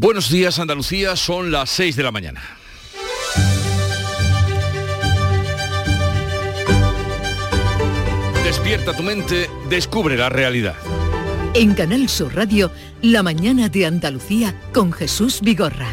Buenos días Andalucía, son las 6 de la mañana. Despierta tu mente, descubre la realidad. En Canal Sur Radio, La mañana de Andalucía con Jesús Vigorra.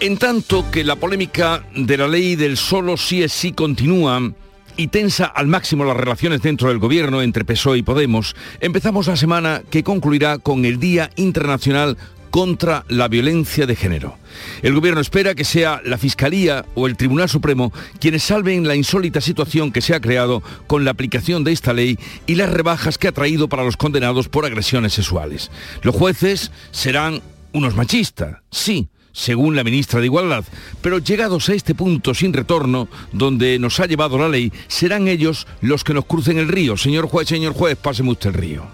En tanto que la polémica de la ley del solo sí es sí continúa, y tensa al máximo las relaciones dentro del gobierno entre PSOE y Podemos, empezamos la semana que concluirá con el Día Internacional contra la violencia de género. El gobierno espera que sea la Fiscalía o el Tribunal Supremo quienes salven la insólita situación que se ha creado con la aplicación de esta ley y las rebajas que ha traído para los condenados por agresiones sexuales. Los jueces serán unos machistas, sí, según la ministra de Igualdad. Pero llegados a este punto sin retorno, donde nos ha llevado la ley, serán ellos los que nos crucen el río. Señor juez, señor juez, páseme usted el río.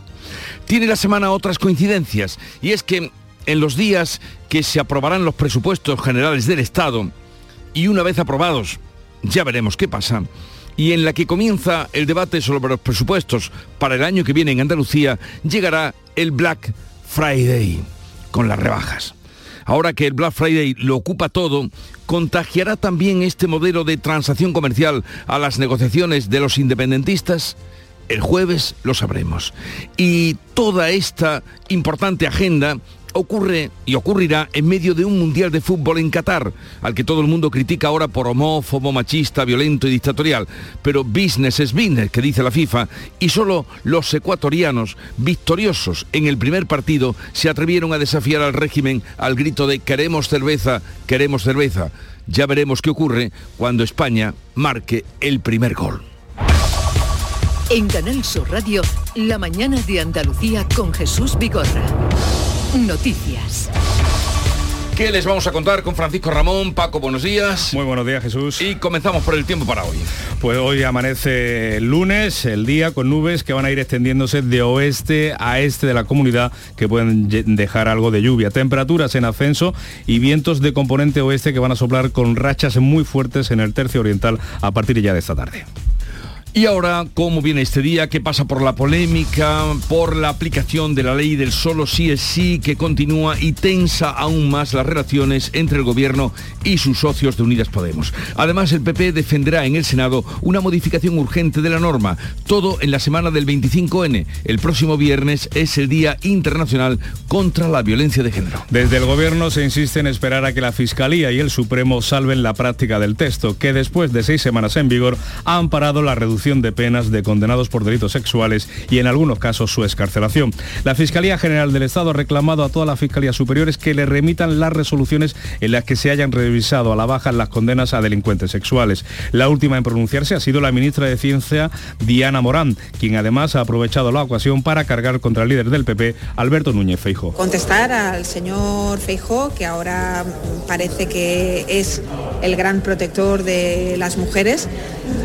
Tiene la semana otras coincidencias, y es que en los días que se aprobarán los presupuestos generales del Estado, y una vez aprobados, ya veremos qué pasa, y en la que comienza el debate sobre los presupuestos para el año que viene en Andalucía, llegará el Black Friday, con las rebajas ahora que el Black Friday lo ocupa todo, ¿contagiará también este modelo de transacción comercial a las negociaciones de los independentistas? El jueves lo sabremos. Y toda esta importante agenda ocurre y ocurrirá en medio de un mundial de fútbol en Qatar, al que todo el mundo critica ahora por homófobo, machista, violento y dictatorial. Pero business es business, que dice la FIFA, y solo los ecuatorianos, victoriosos en el primer partido, se atrevieron a desafiar al régimen al grito de queremos cerveza, queremos cerveza. Ya veremos qué ocurre cuando España marque el primer gol. En Canal Sur Radio, la mañana de Andalucía con Jesús Bigorra. Noticias. ¿Qué les vamos a contar con Francisco Ramón? Paco, buenos días. Muy buenos días, Jesús. Y comenzamos por el tiempo para hoy. Pues hoy amanece el lunes, el día con nubes que van a ir extendiéndose de oeste a este de la comunidad que pueden dejar algo de lluvia. Temperaturas en ascenso y vientos de componente oeste que van a soplar con rachas muy fuertes en el tercio oriental a partir ya de esta tarde. Y ahora, ¿cómo viene este día? ¿Qué pasa por la polémica, por la aplicación de la ley del solo sí es sí que continúa y tensa aún más las relaciones entre el gobierno y sus socios de Unidas Podemos? Además, el PP defenderá en el Senado una modificación urgente de la norma. Todo en la semana del 25N. El próximo viernes es el Día Internacional contra la Violencia de Género. Desde el gobierno se insiste en esperar a que la Fiscalía y el Supremo salven la práctica del texto, que después de seis semanas en vigor ha amparado la reducción de penas de condenados por delitos sexuales y en algunos casos su escarcelación. La Fiscalía General del Estado ha reclamado a todas las fiscalías superiores que le remitan las resoluciones en las que se hayan revisado a la baja las condenas a delincuentes sexuales. La última en pronunciarse ha sido la ministra de Ciencia, Diana Morán, quien además ha aprovechado la ocasión para cargar contra el líder del PP, Alberto Núñez Feijó. Contestar al señor Feijó, que ahora parece que es el gran protector de las mujeres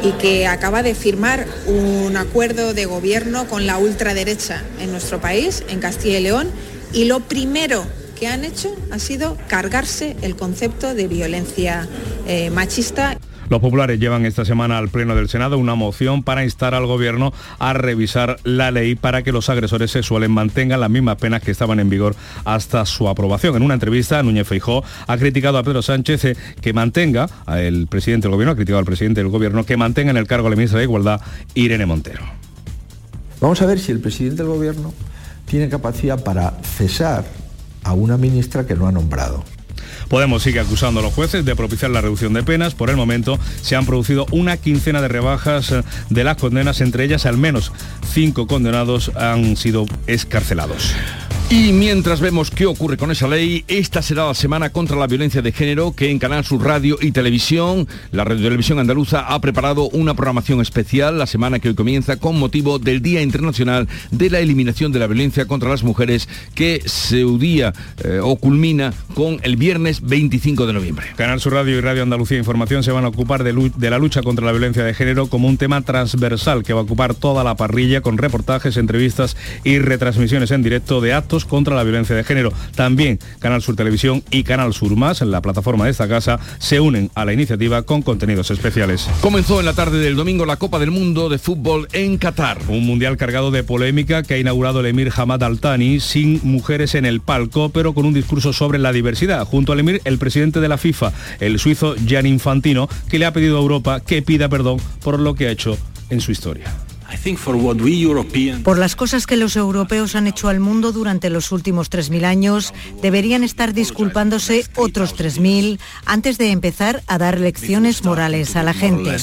y que acaba de firmar un acuerdo de gobierno con la ultraderecha en nuestro país, en Castilla y León, y lo primero que han hecho ha sido cargarse el concepto de violencia eh, machista. Los populares llevan esta semana al Pleno del Senado una moción para instar al Gobierno a revisar la ley para que los agresores sexuales mantengan las mismas penas que estaban en vigor hasta su aprobación. En una entrevista, Núñez Feijó ha criticado a Pedro Sánchez eh, que mantenga, el presidente del Gobierno ha criticado al presidente del Gobierno que mantenga en el cargo la ministra de Igualdad, Irene Montero. Vamos a ver si el presidente del Gobierno tiene capacidad para cesar a una ministra que no ha nombrado. Podemos sigue acusando a los jueces de propiciar la reducción de penas. Por el momento se han producido una quincena de rebajas eh, de las condenas, entre ellas al menos cinco condenados han sido escarcelados. Y mientras vemos qué ocurre con esa ley, esta será la semana contra la violencia de género que en Canal Sur Radio y Televisión, la Radio Televisión Andaluza ha preparado una programación especial la semana que hoy comienza con motivo del Día Internacional de la Eliminación de la Violencia contra las Mujeres que se día eh, o culmina con el viernes 25 de noviembre. Canal Sur Radio y Radio Andalucía Información se van a ocupar de, de la lucha contra la violencia de género como un tema transversal que va a ocupar toda la parrilla con reportajes, entrevistas y retransmisiones en directo de actos actos contra la violencia de género. También Canal Sur Televisión y Canal Sur Más, en la plataforma de esta casa, se unen a la iniciativa con contenidos especiales. Comenzó en la tarde del domingo la Copa del Mundo de Fútbol en Qatar. Un mundial cargado de polémica que ha inaugurado el emir Hamad Al-Thani sin mujeres en el palco, pero con un discurso sobre la diversidad. Junto al emir, el presidente de la FIFA, el suizo Gian Infantino, que le ha pedido a Europa que pida perdón por lo que ha hecho en su historia. Por las cosas que los europeos han hecho al mundo durante los últimos 3.000 años, deberían estar disculpándose otros 3.000 antes de empezar a dar lecciones morales a la gente.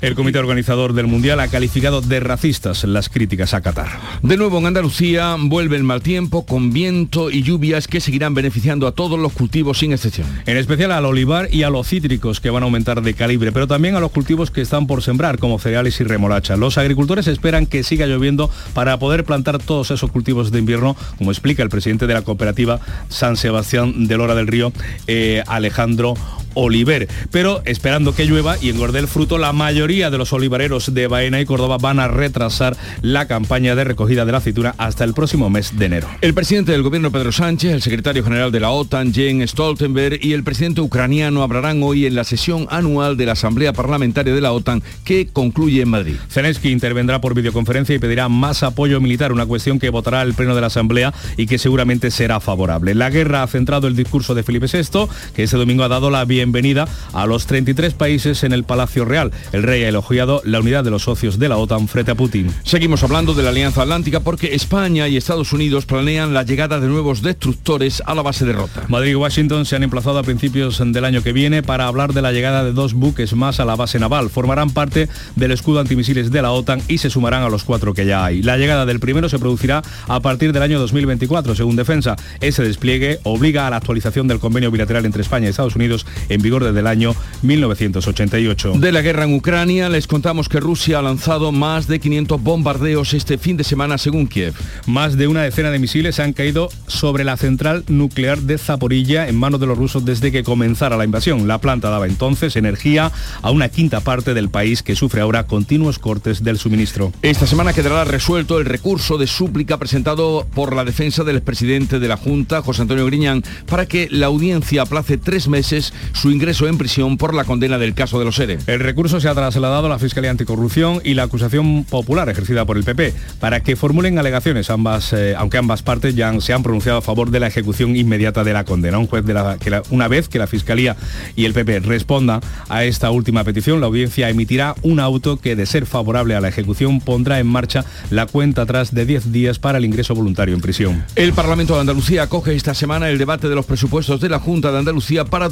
El comité organizador del Mundial ha calificado de racistas las críticas a Qatar. De nuevo en Andalucía vuelve el mal tiempo con viento y lluvias que seguirán beneficiando a todos los cultivos sin excepción. En especial al olivar y a los cítricos que van a aumentar de calibre, pero también a los cultivos que están por sembrar como cereales y remolacha. Los agricultores esperan que siga lloviendo para poder plantar todos esos cultivos de invierno, como explica el presidente de la cooperativa San Sebastián de Lora del Río, eh, Alejandro Oliver. Pero esperando que llueva y engorde el fruto, la mayoría de los olivareros de Baena y Córdoba van a retrasar la campaña de recogida de la aceituna hasta el próximo mes de enero. El presidente del gobierno Pedro Sánchez, el secretario general de la OTAN Jens Stoltenberg y el presidente ucraniano hablarán hoy en la sesión anual de la Asamblea Parlamentaria de la OTAN que concluye en Madrid. Zelensky intervendrá por videoconferencia y pedirá más apoyo militar, una cuestión que votará el pleno de la Asamblea y que seguramente será favorable. La guerra ha centrado el discurso de Felipe VI, que este domingo ha dado la bienvenida a los 33 países en el Palacio Real. El rey ha elogiado la unidad de los socios de la OTAN frente a Putin. Seguimos hablando de la Alianza Atlántica porque España y Estados Unidos planean la llegada de nuevos destructores a la base de Rota. Madrid y Washington se han emplazado a principios del año que viene para hablar de la llegada de dos buques más a la base naval. Formarán parte del escudo antimisiles de la OTAN y se sumarán a los cuatro que ya hay. La llegada del primero se producirá a partir del año 2024, según Defensa. Ese despliegue obliga a la actualización del convenio bilateral entre España y Estados Unidos en vigor desde el año 1988. De la guerra en Ucrania les contamos que Rusia ha lanzado más de 500 bombardeos este fin de semana según Kiev. Más de una decena de misiles han caído sobre la central nuclear de Zaporilla en manos de los rusos desde que comenzara la invasión. La planta daba entonces energía a una quinta parte del país que sufre ahora continuos cortes del suministro. Esta semana quedará resuelto el recurso de súplica presentado por la defensa del expresidente de la Junta, José Antonio Griñán, para que la audiencia aplace tres meses su ingreso en prisión por la condena del caso de los ERE. El recurso se ha trasladado a la Fiscalía Anticorrupción y la acusación popular ejercida por el PP para que formulen alegaciones, ambas, eh, aunque ambas partes ya se han pronunciado a favor de la ejecución inmediata de la condena. Un juez de la, que una vez que la Fiscalía y el PP respondan a esta última petición, la audiencia emitirá un auto que, de ser favorable a la ejecución, pondrá en marcha la cuenta atrás de 10 días para el ingreso voluntario en prisión. El Parlamento de Andalucía acoge esta semana el debate de los presupuestos de la Junta de Andalucía para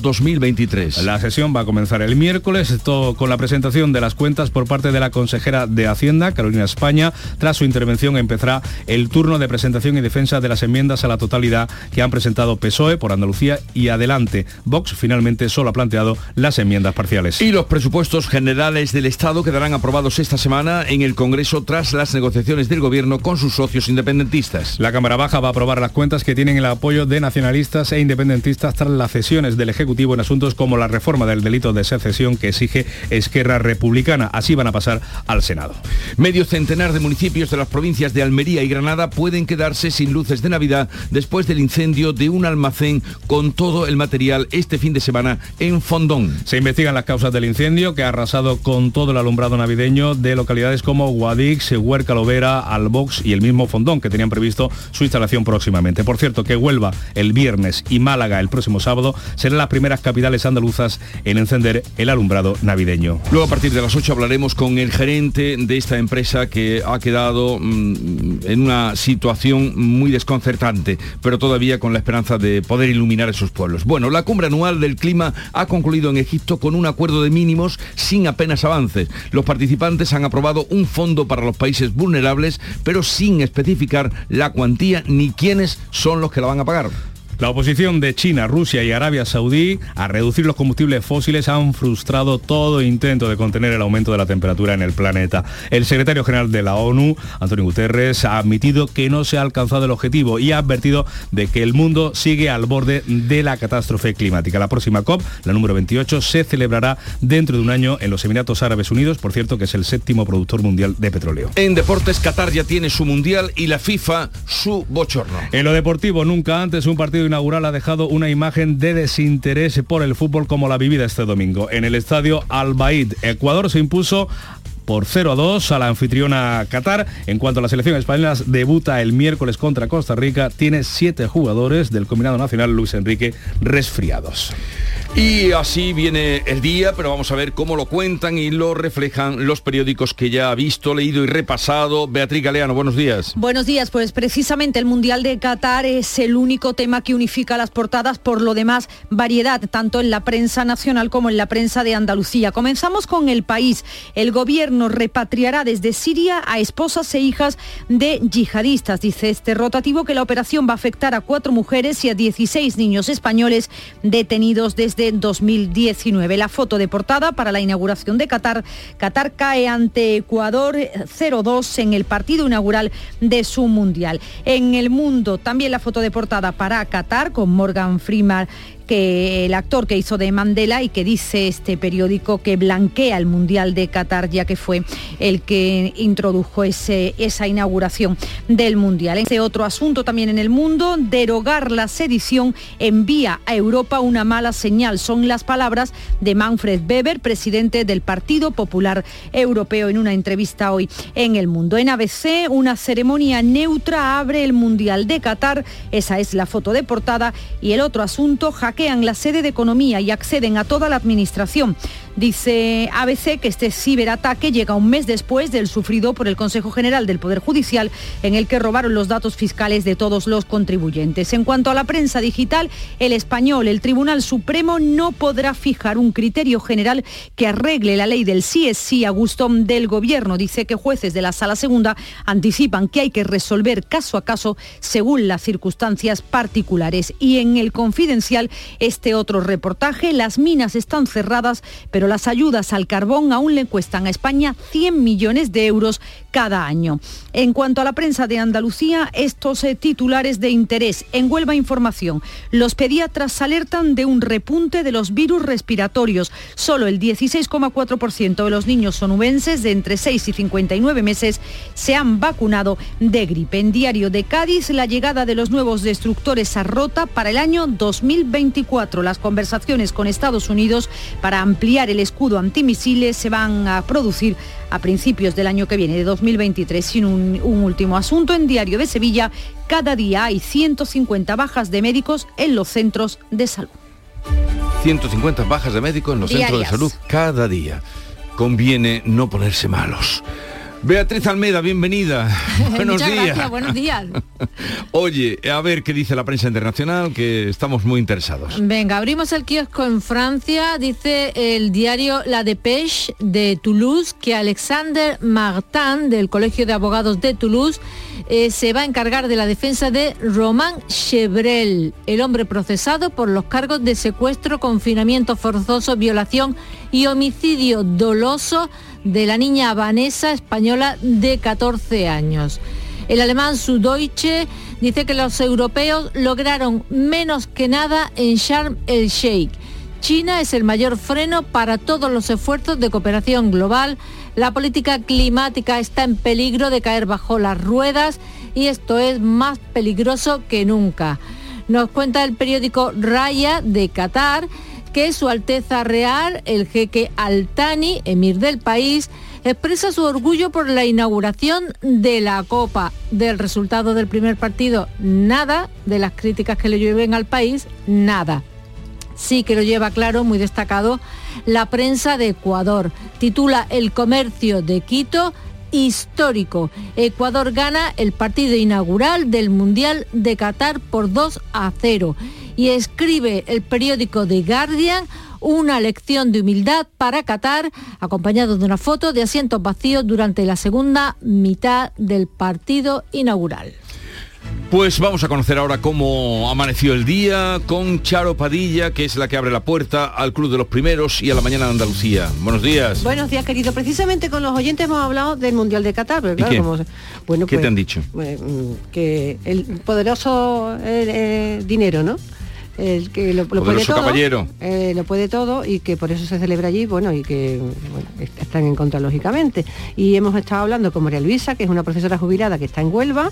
2023. La sesión va a comenzar el miércoles, esto con la presentación de las cuentas por parte de la consejera de Hacienda, Carolina España. Tras su intervención empezará el turno de presentación y defensa de las enmiendas a la totalidad que han presentado PSOE por Andalucía y adelante. Vox finalmente solo ha planteado las enmiendas parciales. Y los presupuestos generales del Estado quedarán aprobados esta semana en el Congreso tras las negociaciones del Gobierno con sus socios independentistas. La Cámara Baja va a aprobar las cuentas que tienen el apoyo de nacionalistas e independentistas tras las cesiones del Ejecutivo en asuntos como la reforma del delito de secesión que exige Esquerra Republicana. Así van a pasar al Senado. Medio centenar de municipios de las provincias de Almería y Granada pueden quedarse sin luces de Navidad después del incendio de un almacén con todo el material este fin de semana en Fondón. Se investigan las causas del incendio que ha arrasado con todo el alumbrado navideño de localidades como Guadix, Huerca Lovera, Albox y el mismo Fondón que tenían previsto su instalación próximamente. Por cierto, que Huelva el viernes y Málaga el próximo sábado serán las primeras capitales andaluzas en encender el alumbrado navideño. Luego a partir de las 8 hablaremos con el gerente de esta empresa que ha quedado mm, en una situación muy desconcertante, pero todavía con la esperanza de poder iluminar esos pueblos. Bueno, la cumbre anual del clima ha concluido en Egipto con un acuerdo de mínimos sin apenas avances. Los participantes han aprobado un fondo para los países vulnerables, pero sin especificar la cuantía ni quiénes son los que la van a pagar. La oposición de China, Rusia y Arabia Saudí a reducir los combustibles fósiles han frustrado todo intento de contener el aumento de la temperatura en el planeta. El secretario general de la ONU, Antonio Guterres, ha admitido que no se ha alcanzado el objetivo y ha advertido de que el mundo sigue al borde de la catástrofe climática. La próxima COP, la número 28, se celebrará dentro de un año en los Emiratos Árabes Unidos, por cierto, que es el séptimo productor mundial de petróleo. En deportes, Qatar ya tiene su mundial y la FIFA su bochorno. En lo deportivo, nunca antes un partido inaugural ha dejado una imagen de desinterés por el fútbol como la vivida este domingo. En el estadio Al Baid, Ecuador se impuso por 0 a 2 a la anfitriona Qatar. En cuanto a la selección española, debuta el miércoles contra Costa Rica. Tiene siete jugadores del combinado nacional Luis Enrique resfriados. Y así viene el día, pero vamos a ver cómo lo cuentan y lo reflejan los periódicos que ya ha visto, leído y repasado. Beatriz Galeano, buenos días. Buenos días, pues precisamente el Mundial de Qatar es el único tema que unifica las portadas, por lo demás variedad, tanto en la prensa nacional como en la prensa de Andalucía. Comenzamos con el país. El gobierno repatriará desde Siria a esposas e hijas de yihadistas. Dice este rotativo que la operación va a afectar a cuatro mujeres y a 16 niños españoles detenidos desde 2019. La foto de portada para la inauguración de Qatar. Qatar cae ante Ecuador 0-2 en el partido inaugural de su Mundial. En el mundo también la foto de portada para Qatar con Morgan Freeman que el actor que hizo de Mandela y que dice este periódico que blanquea el Mundial de Qatar, ya que fue el que introdujo ese, esa inauguración del Mundial. Este otro asunto también en el mundo, derogar la sedición envía a Europa una mala señal. Son las palabras de Manfred Weber, presidente del Partido Popular Europeo, en una entrevista hoy en El Mundo. En ABC, una ceremonia neutra abre el Mundial de Qatar. Esa es la foto de portada. Y el otro asunto, hackean la sede de economía y acceden a toda la administración. Dice ABC que este ciberataque llega un mes después del sufrido por el Consejo General del Poder Judicial, en el que robaron los datos fiscales de todos los contribuyentes. En cuanto a la prensa digital, el español, el Tribunal Supremo no podrá fijar un criterio general que arregle la ley del sí es sí a gusto del gobierno. Dice que jueces de la Sala Segunda anticipan que hay que resolver caso a caso según las circunstancias particulares. Y en el confidencial, este otro reportaje, las minas están cerradas, pero las ayudas al carbón aún le cuestan a España 100 millones de euros cada año. En cuanto a la prensa de Andalucía, estos eh, titulares de interés. En Huelva Información, los pediatras alertan de un repunte de los virus respiratorios. Solo el 16,4% de los niños sonubenses de entre 6 y 59 meses se han vacunado de gripe. En Diario de Cádiz, la llegada de los nuevos destructores a Rota para el año 2024. Las conversaciones con Estados Unidos para ampliar el escudo antimisiles se van a producir a principios del año que viene, de 2023. Sin un, un, último asunto, en Diario de Sevilla, cada día hay 150 bajas de médicos en los centros de salud. 150 bajas de médicos en los Diarias. centros de salud cada día. Conviene no ponerse malos. Beatriz Almeida, bienvenida. Buenos Muchas días. gracias, buenos días. Oye, a ver qué dice la prensa internacional, que estamos muy interesados. Venga, abrimos el kiosco en Francia. Dice el diario La Dépêche de Toulouse que Alexander Martin, del Colegio de Abogados de Toulouse, eh, se va a encargar de la defensa de Romain Chevrel, el hombre procesado por los cargos de secuestro, confinamiento forzoso, violación y homicidio doloso de la niña Vanessa española de 14 años. El alemán Süddeutsche dice que los europeos lograron menos que nada en Sharm el Sheikh. China es el mayor freno para todos los esfuerzos de cooperación global. La política climática está en peligro de caer bajo las ruedas y esto es más peligroso que nunca. Nos cuenta el periódico Raya de Qatar que Su Alteza Real, el jeque Altani, emir del país, expresa su orgullo por la inauguración de la Copa. Del resultado del primer partido, nada. De las críticas que le llueven al país, nada. Sí que lo lleva claro, muy destacado, la prensa de Ecuador. Titula El comercio de Quito histórico. Ecuador gana el partido inaugural del Mundial de Qatar por 2 a 0 y escribe el periódico The Guardian una lección de humildad para Qatar, acompañado de una foto de asientos vacíos durante la segunda mitad del partido inaugural. Pues vamos a conocer ahora cómo amaneció el día con Charo Padilla, que es la que abre la puerta al Club de los Primeros y a la mañana de Andalucía. Buenos días. Buenos días, querido. Precisamente con los oyentes hemos hablado del Mundial de Qatar. Pero claro, qué? como- bueno, ¿Qué pues, te han dicho? pues, mm, que el poderoso eh, eh, dinero, ¿no? El que lo, lo puede todo, caballero. eh, lo puede todo y que por eso se celebra allí, bueno, y que bueno, están en contra lógicamente. Y hemos estado hablando con María Luisa, que es una profesora jubilada que está en Huelva,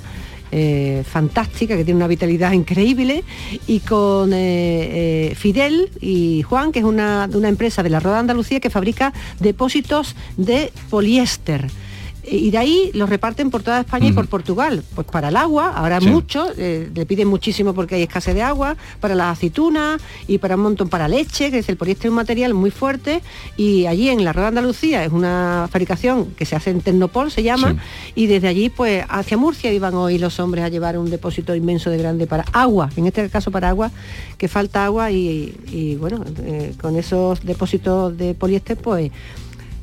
eh, fantástica, que tiene una vitalidad increíble, y con eh, eh, Fidel y Juan, que es una, de una empresa de la Roda de Andalucía que fabrica depósitos de poliéster. Y de ahí los reparten por toda España y por Portugal. Pues para el agua, ahora Sí. mucho, eh, le piden muchísimo porque hay escasez de agua, para las aceitunas y para un montón, para leche, que es el poliéster es un material muy fuerte. Y allí en la Rueda Andalucía es una fabricación que se hace en Tecnopol, se llama, y desde allí pues hacia Murcia iban hoy los hombres a llevar un depósito inmenso de grande para agua, en este caso para agua, que falta agua y, y, bueno, eh, con esos depósitos de poliéster pues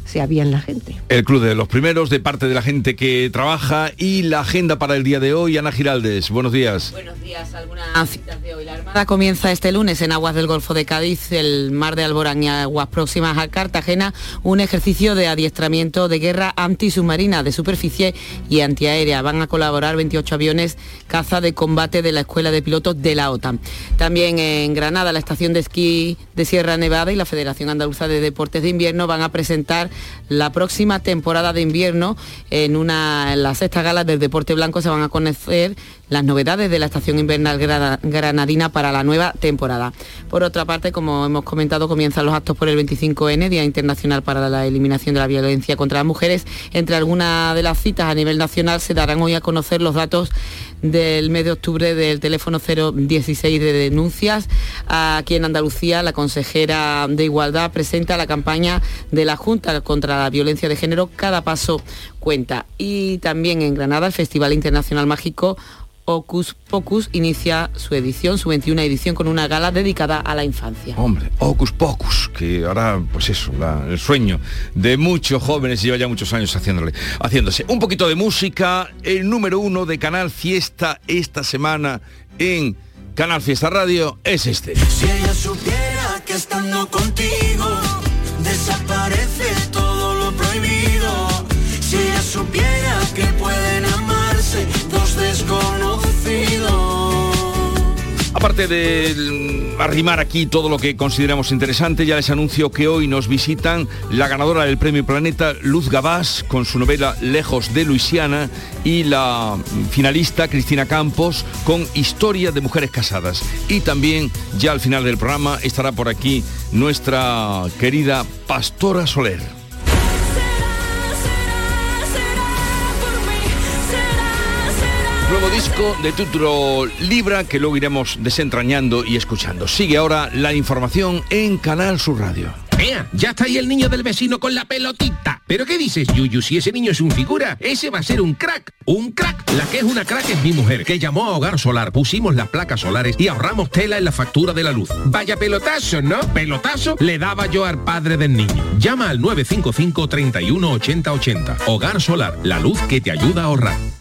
se avían la gente. El Club de los Primeros, de parte de la gente que trabaja y la agenda para el día de hoy. Ana Giraldes, buenos días. Buenos días, algunas citas de hoy. La Armada comienza este lunes en aguas del Golfo de Cádiz, el mar de Alborán y aguas próximas a Cartagena, un ejercicio de adiestramiento de guerra antisubmarina de superficie y antiaérea. Van a colaborar 28 aviones caza de combate de la Escuela de Pilotos de la OTAN. También en Granada, la estación de esquí de Sierra Nevada y la Federación Andaluza de Deportes de Invierno van a presentar la próxima temporada de invierno en una en la sexta gala del deporte blanco se van a conocer las novedades de la estación invernal grana- granadina para la nueva temporada. Por otra parte, como hemos comentado, comienzan los actos por el 25N, Día Internacional para la Eliminación de la Violencia contra las Mujeres. Entre algunas de las citas a nivel nacional se darán hoy a conocer los datos del mes de octubre del teléfono 016 de denuncias. Aquí en Andalucía, la consejera de Igualdad presenta la campaña de la Junta contra la Violencia de Género. Cada paso cuenta. Y también en Granada, el Festival Internacional Mágico Ocus Pocus inicia su edición, su 21 edición, con una gala dedicada a la infancia. Hombre, Ocus Pocus, que ahora, pues eso, la- el sueño de muchos jóvenes y lleva ya muchos años haciéndole, haciéndose. Un poquito de música, el número uno de Canal Fiesta esta semana en Canal Fiesta Radio es este. Si ella supiera que estando contigo De arrimar aquí todo lo que consideramos interesante, ya les anuncio que hoy nos visitan la ganadora del Premio Planeta, Luz Gabás, con su novela Lejos de Luisiana, y la finalista Cristina Campos, con Historia de Mujeres Casadas. Y también, ya al final del programa, estará por aquí nuestra querida Pastora Soler. Nuevo disco de título Libra que luego iremos desentrañando y escuchando. Sigue ahora la información en Canal Sur Radio. Ya está ahí el niño del vecino con la pelotita. ¿Pero qué dices, Yuyu? Si ese niño es un figura, ese va a ser un crack. Un crack. La que es una crack es mi mujer, que llamó a Hogar Solar, pusimos las placas solares y ahorramos tela en la factura de la luz. Vaya pelotazo, ¿no? Pelotazo le daba yo al padre del niño. Llama al 955 31 80 80. Hogar Solar, la luz que te ayuda a ahorrar.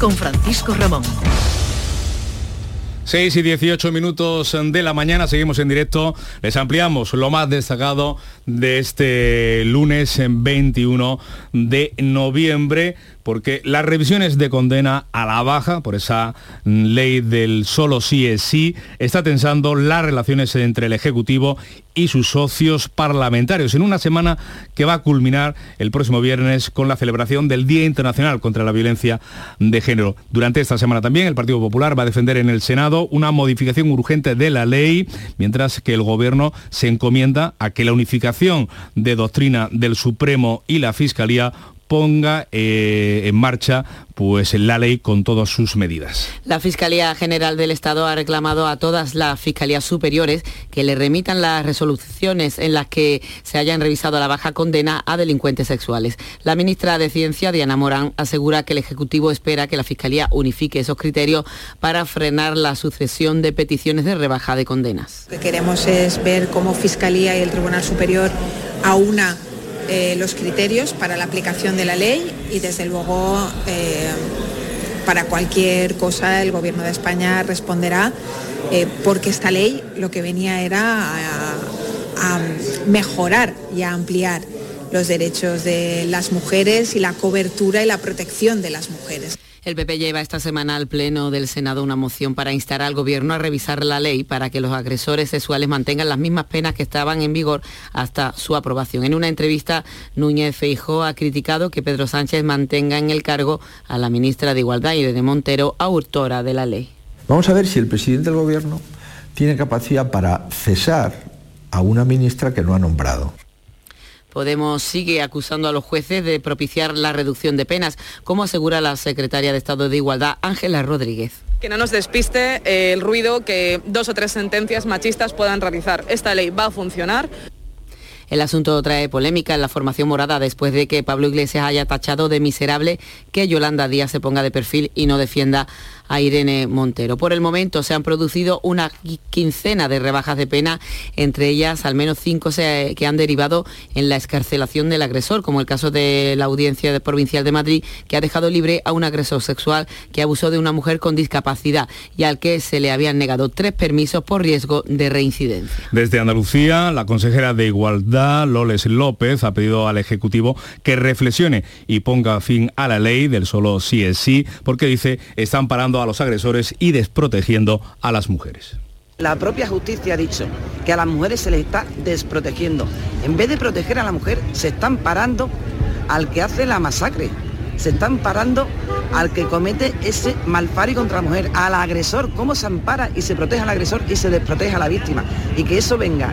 con Francisco Ramón. 6 y 18 minutos de la mañana, seguimos en directo, les ampliamos lo más destacado de este lunes en 21 de noviembre, porque las revisiones de condena a la baja por esa ley del solo sí es sí está tensando las relaciones entre el Ejecutivo y sus socios parlamentarios en una semana que va a culminar el próximo viernes con la celebración del Día Internacional contra la Violencia de Género. Durante esta semana también el Partido Popular va a defender en el Senado una modificación urgente de la ley, mientras que el Gobierno se encomienda a que la unificación de doctrina del Supremo y la Fiscalía ponga eh, en marcha pues la ley con todas sus medidas. La Fiscalía General del Estado ha reclamado a todas las fiscalías superiores que le remitan las resoluciones en las que se hayan revisado la baja condena a delincuentes sexuales. La ministra de Ciencia, Diana Morán, asegura que el Ejecutivo espera que la Fiscalía unifique esos criterios para frenar la sucesión de peticiones de rebaja de condenas. Lo que queremos es ver cómo Fiscalía y el Tribunal Superior aúna eh, los criterios para la aplicación de la ley y desde luego eh, para cualquier cosa el Gobierno de España responderá eh, porque esta ley lo que venía era a mejorar y a ampliar los derechos de las mujeres y la cobertura y la protección de las mujeres. El PP lleva esta semana al Pleno del Senado una moción para instar al Gobierno a revisar la ley para que los agresores sexuales mantengan las mismas penas que estaban en vigor hasta su aprobación. En una entrevista, Núñez Feijó ha criticado que Pedro Sánchez mantenga en el cargo a la ministra de Igualdad, Irene Montero, autora de la ley. Vamos a ver si el presidente del Gobierno tiene capacidad para cesar a una ministra que no ha nombrado. Podemos sigue acusando a los jueces de propiciar la reducción de penas, como asegura la secretaria de Estado de Igualdad, Ángela Rodríguez. Que no nos despiste eh, el ruido que dos o tres sentencias machistas puedan realizar. Esta ley va a funcionar. El asunto trae polémica en la formación morada después de que Pablo Iglesias haya tachado de miserable que Yolanda Díaz se ponga de perfil y no defienda a Irene Montero. Por el momento se han producido una quincena de rebajas de pena, entre ellas al menos cinco que han derivado en la escarcelación del agresor, como el caso de la Audiencia Provincial de Madrid, que ha dejado libre a un agresor sexual que abusó de una mujer con discapacidad y al que se le habían negado tres permisos por riesgo de reincidencia. Desde Andalucía, la consejera de Igualdad, Loles López, ha pedido al Ejecutivo que reflexione y ponga fin a la ley del solo sí es sí, porque dice están parando a los agresores y desprotegiendo a las mujeres. La propia justicia ha dicho que a las mujeres se les está desprotegiendo. En vez de proteger a la mujer, se están parando al que hace la masacre. Se están parando al que comete ese malpari contra la mujer, al agresor. ¿Cómo se ampara y se protege al agresor y se desprotege a la víctima? Y que eso venga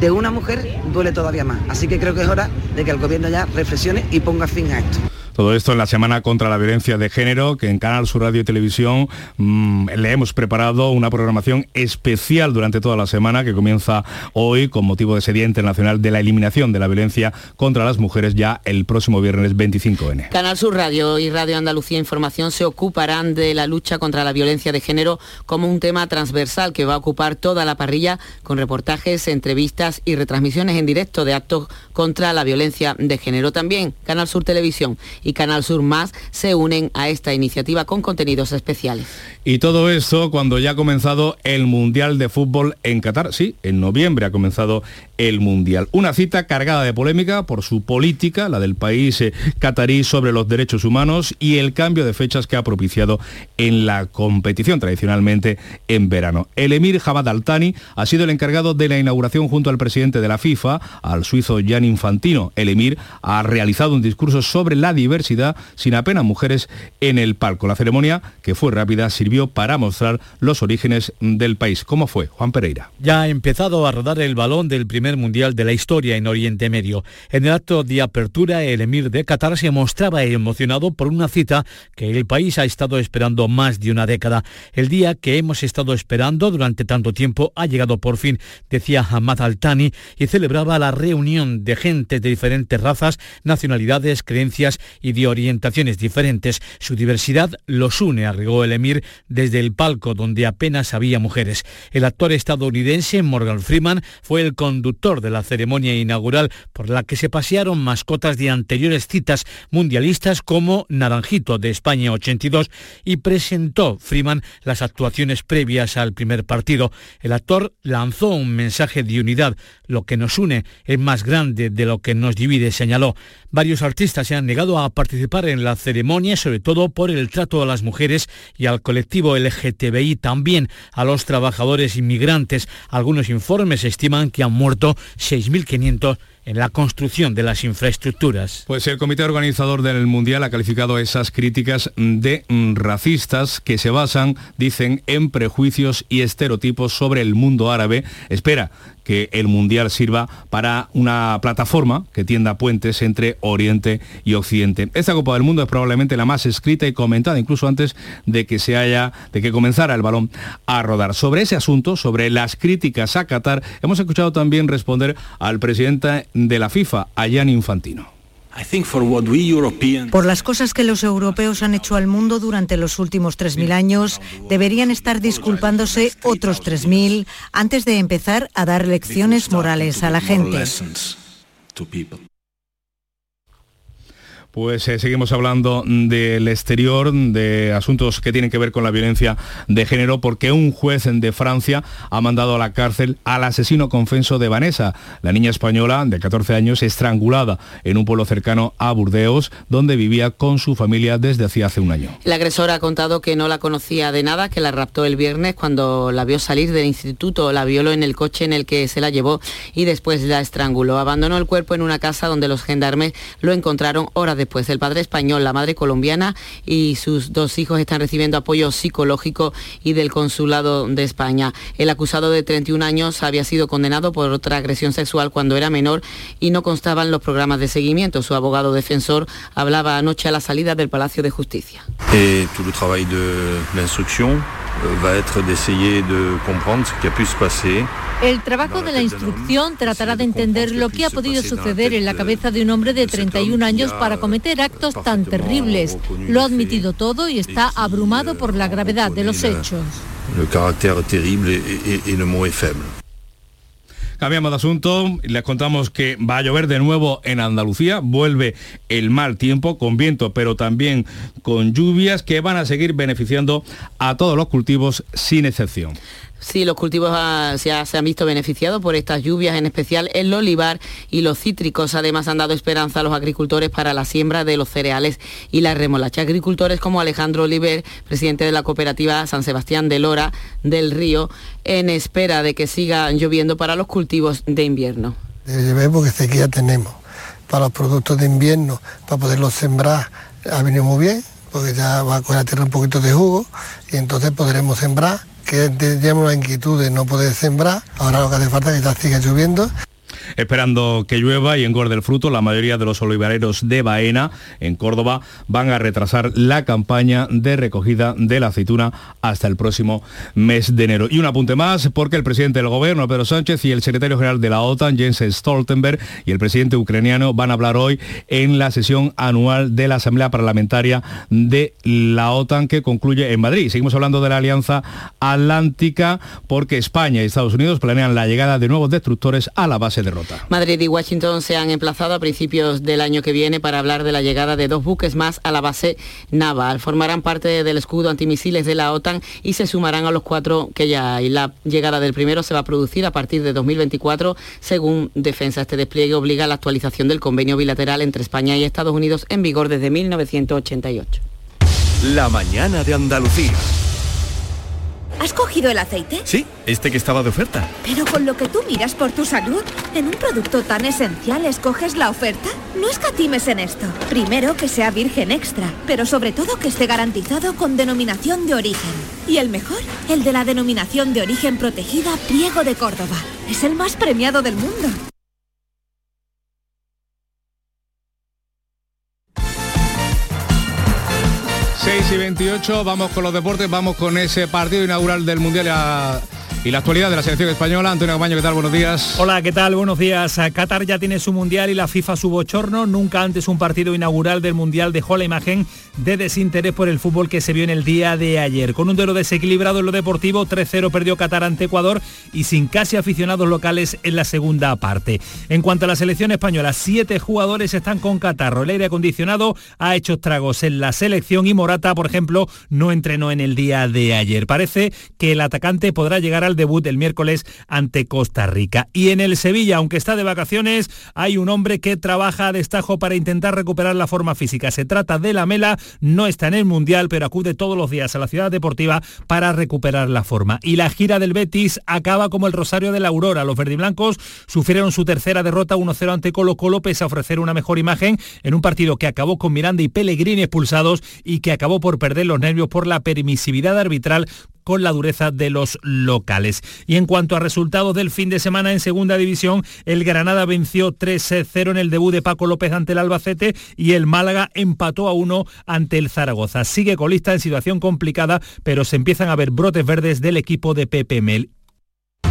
de una mujer duele todavía más. Así que creo que es hora de que el gobierno ya reflexione y ponga fin a esto. Todo esto en la Semana contra la Violencia de Género, que en Canal Sur Radio y Televisión mm, le hemos preparado una programación especial durante toda la semana que comienza hoy con motivo de ese Día Internacional de la Eliminación de la Violencia contra las Mujeres ya el próximo viernes 25N. Canal Sur Radio y Radio Andalucía Información se ocuparán de la lucha contra la violencia de género como un tema transversal que va a ocupar toda la parrilla con reportajes, entrevistas y retransmisiones en directo de actos contra la violencia de género. También Canal Sur Televisión Canal Sur Más se unen a esta iniciativa con contenidos especiales. Y todo esto cuando ya ha comenzado el Mundial de Fútbol en Qatar. Sí, en noviembre ha comenzado el Mundial. Una cita cargada de polémica por su política, la del país eh, catarí sobre los derechos humanos y el cambio de fechas que ha propiciado en la competición tradicionalmente en verano. El emir Jabad Al-Thani ha sido el encargado de la inauguración junto al presidente de la FIFA, al suizo Jan Infantino. El emir ha realizado un discurso sobre la diversidad sin apenas mujeres en el palco. La ceremonia, que fue rápida, sirvió para mostrar los orígenes del país. ¿Cómo fue? Juan Pereira. Ya ha empezado a rodar el balón del primer mundial de la historia en Oriente Medio. En el acto de apertura, el emir de Qatar se mostraba emocionado por una cita que el país ha estado esperando más de una década. El día que hemos estado esperando durante tanto tiempo ha llegado por fin, decía Hamad Al-Thani, y celebraba la reunión de gente de diferentes razas, nacionalidades, creencias y de orientaciones diferentes. Su diversidad los une, agregó el emir desde el palco donde apenas había mujeres. El actor estadounidense Morgan Freeman fue el conductor de la ceremonia inaugural por la que se pasearon mascotas de anteriores citas mundialistas como Naranjito de España 82 y presentó Freeman las actuaciones previas al primer partido. El actor lanzó un mensaje de unidad. Lo que nos une es más grande de lo que nos divide, señaló. Varios artistas se han negado a participar en la ceremonia, sobre todo por el trato a las mujeres y al colectivo LGTBI, también a los trabajadores inmigrantes. Algunos informes estiman que han muerto 6.500 en la construcción de las infraestructuras. Pues el comité organizador del Mundial ha calificado esas críticas de racistas que se basan, dicen, en prejuicios y estereotipos sobre el mundo árabe. Espera que el Mundial sirva para una plataforma que tienda puentes entre Oriente y Occidente. Esta Copa del Mundo es probablemente la más escrita y comentada, incluso antes de que se haya, de que comenzara el balón a rodar. Sobre ese asunto, sobre las críticas a Qatar, hemos escuchado también responder al presidente de la FIFA, a Infantino. Por las cosas que los europeos han hecho al mundo durante los últimos 3.000 años, deberían estar disculpándose otros 3.000 antes de empezar a dar lecciones morales a la gente. Pues eh, seguimos hablando del exterior, de asuntos que tienen que ver con la violencia de género, porque un juez de Francia ha mandado a la cárcel al asesino confeso de Vanessa, la niña española de 14 años estrangulada en un pueblo cercano a Burdeos, donde vivía con su familia desde hacía hace un año. El agresor ha contado que no la conocía de nada, que la raptó el viernes cuando la vio salir del instituto, la violó en el coche en el que se la llevó y después la estranguló. Abandonó el cuerpo en una casa donde los gendarmes lo encontraron horas después. El padre español, la madre colombiana y sus dos hijos están recibiendo apoyo psicológico y del consulado de España. El acusado de 31 años había sido condenado por otra agresión sexual cuando era menor y no constaban los programas de seguimiento. Su abogado defensor hablaba anoche a la salida del Palacio de Justicia. Et tout le travail de l'instruction euh, va être d'essayer de comprendre ce qui a el trabajo de la instrucción tratará de entender lo que ha podido suceder en la cabeza de un hombre de 31 años para cometer actos tan terribles. Lo ha admitido todo y está abrumado por la gravedad de los hechos. El carácter terrible y el mot Cambiamos de asunto, les contamos que va a llover de nuevo en Andalucía, vuelve el mal tiempo con viento, pero también con lluvias que van a seguir beneficiando a todos los cultivos sin excepción. Sí, los cultivos se han visto beneficiados por estas lluvias, en especial el olivar y los cítricos. Además, han dado esperanza a los agricultores para la siembra de los cereales y la remolacha. Agricultores como Alejandro Oliver, presidente de la cooperativa San Sebastián de Lora del Río, en espera de que siga lloviendo para los cultivos de invierno. Debe porque sequía tenemos. Para los productos de invierno, para poderlos sembrar, ha venido muy bien, porque ya va coger la tierra un poquito de jugo y entonces podremos sembrar que tenemos la inquietud de no poder sembrar, ahora lo que hace falta es que ya siga lloviendo Esperando que llueva y engorde el fruto, la mayoría de los olivareros de Baena, en Córdoba, van a retrasar la campaña de recogida de la aceituna hasta el próximo mes de enero. Y un apunte más, porque el presidente del gobierno, Pedro Sánchez, y el secretario general de la OTAN, Jens Stoltenberg, y el presidente ucraniano van a hablar hoy en la sesión anual de la Asamblea Parlamentaria de la OTAN que concluye en Madrid. Seguimos hablando de la Alianza Atlántica porque España y Estados Unidos planean la llegada de nuevos destructores a la base de Madrid y Washington se han emplazado a principios del año que viene para hablar de la llegada de dos buques más a la base naval. Formarán parte del escudo antimisiles de la OTAN y se sumarán a los cuatro que ya hay. La llegada del primero se va a producir a partir de 2024, según Defensa. Este despliegue obliga a la actualización del convenio bilateral entre España y Estados Unidos en vigor desde 1988. La mañana de Andalucía. ¿Has cogido el aceite? Sí, este que estaba de oferta. Pero con lo que tú miras por tu salud, ¿en un producto tan esencial escoges la oferta? No escatimes en esto. Primero que sea virgen extra, pero sobre todo que esté garantizado con denominación de origen. Y el mejor, el de la denominación de origen protegida Priego de Córdoba. Es el más premiado del mundo. 6 y 28, vamos con los deportes, vamos con ese partido inaugural del Mundial a y la actualidad de la selección española. Antonio Camaño, ¿qué tal? Buenos días. Hola, ¿qué tal? Buenos días. Qatar ya tiene su mundial y la FIFA su bochorno. Nunca antes un partido inaugural del mundial dejó la imagen de desinterés por el fútbol que se vio en el día de ayer. Con un duelo desequilibrado en lo deportivo, 3-0 perdió Qatar ante Ecuador y sin casi aficionados locales en la segunda parte. En cuanto a la selección española, siete jugadores están con catarro. El aire acondicionado ha hecho estragos en la selección y Morata, por ejemplo, no entrenó en el día de ayer. Parece que el atacante podrá llegar a el debut el miércoles ante Costa Rica. Y en el Sevilla, aunque está de vacaciones, hay un hombre que trabaja a destajo para intentar recuperar la forma física. Se trata de la Mela, no está en el Mundial, pero acude todos los días a la ciudad deportiva para recuperar la forma. Y la gira del Betis acaba como el Rosario de la Aurora. Los verdiblancos sufrieron su tercera derrota 1-0 ante Colo Colo, pese a ofrecer una mejor imagen en un partido que acabó con Miranda y Pellegrini expulsados y que acabó por perder los nervios por la permisividad arbitral con la dureza de los locales. Y en cuanto a resultados del fin de semana en segunda división, el Granada venció 3-0 en el debut de Paco López ante el Albacete y el Málaga empató a 1 ante el Zaragoza. Sigue colista en situación complicada, pero se empiezan a ver brotes verdes del equipo de Pepe Mel.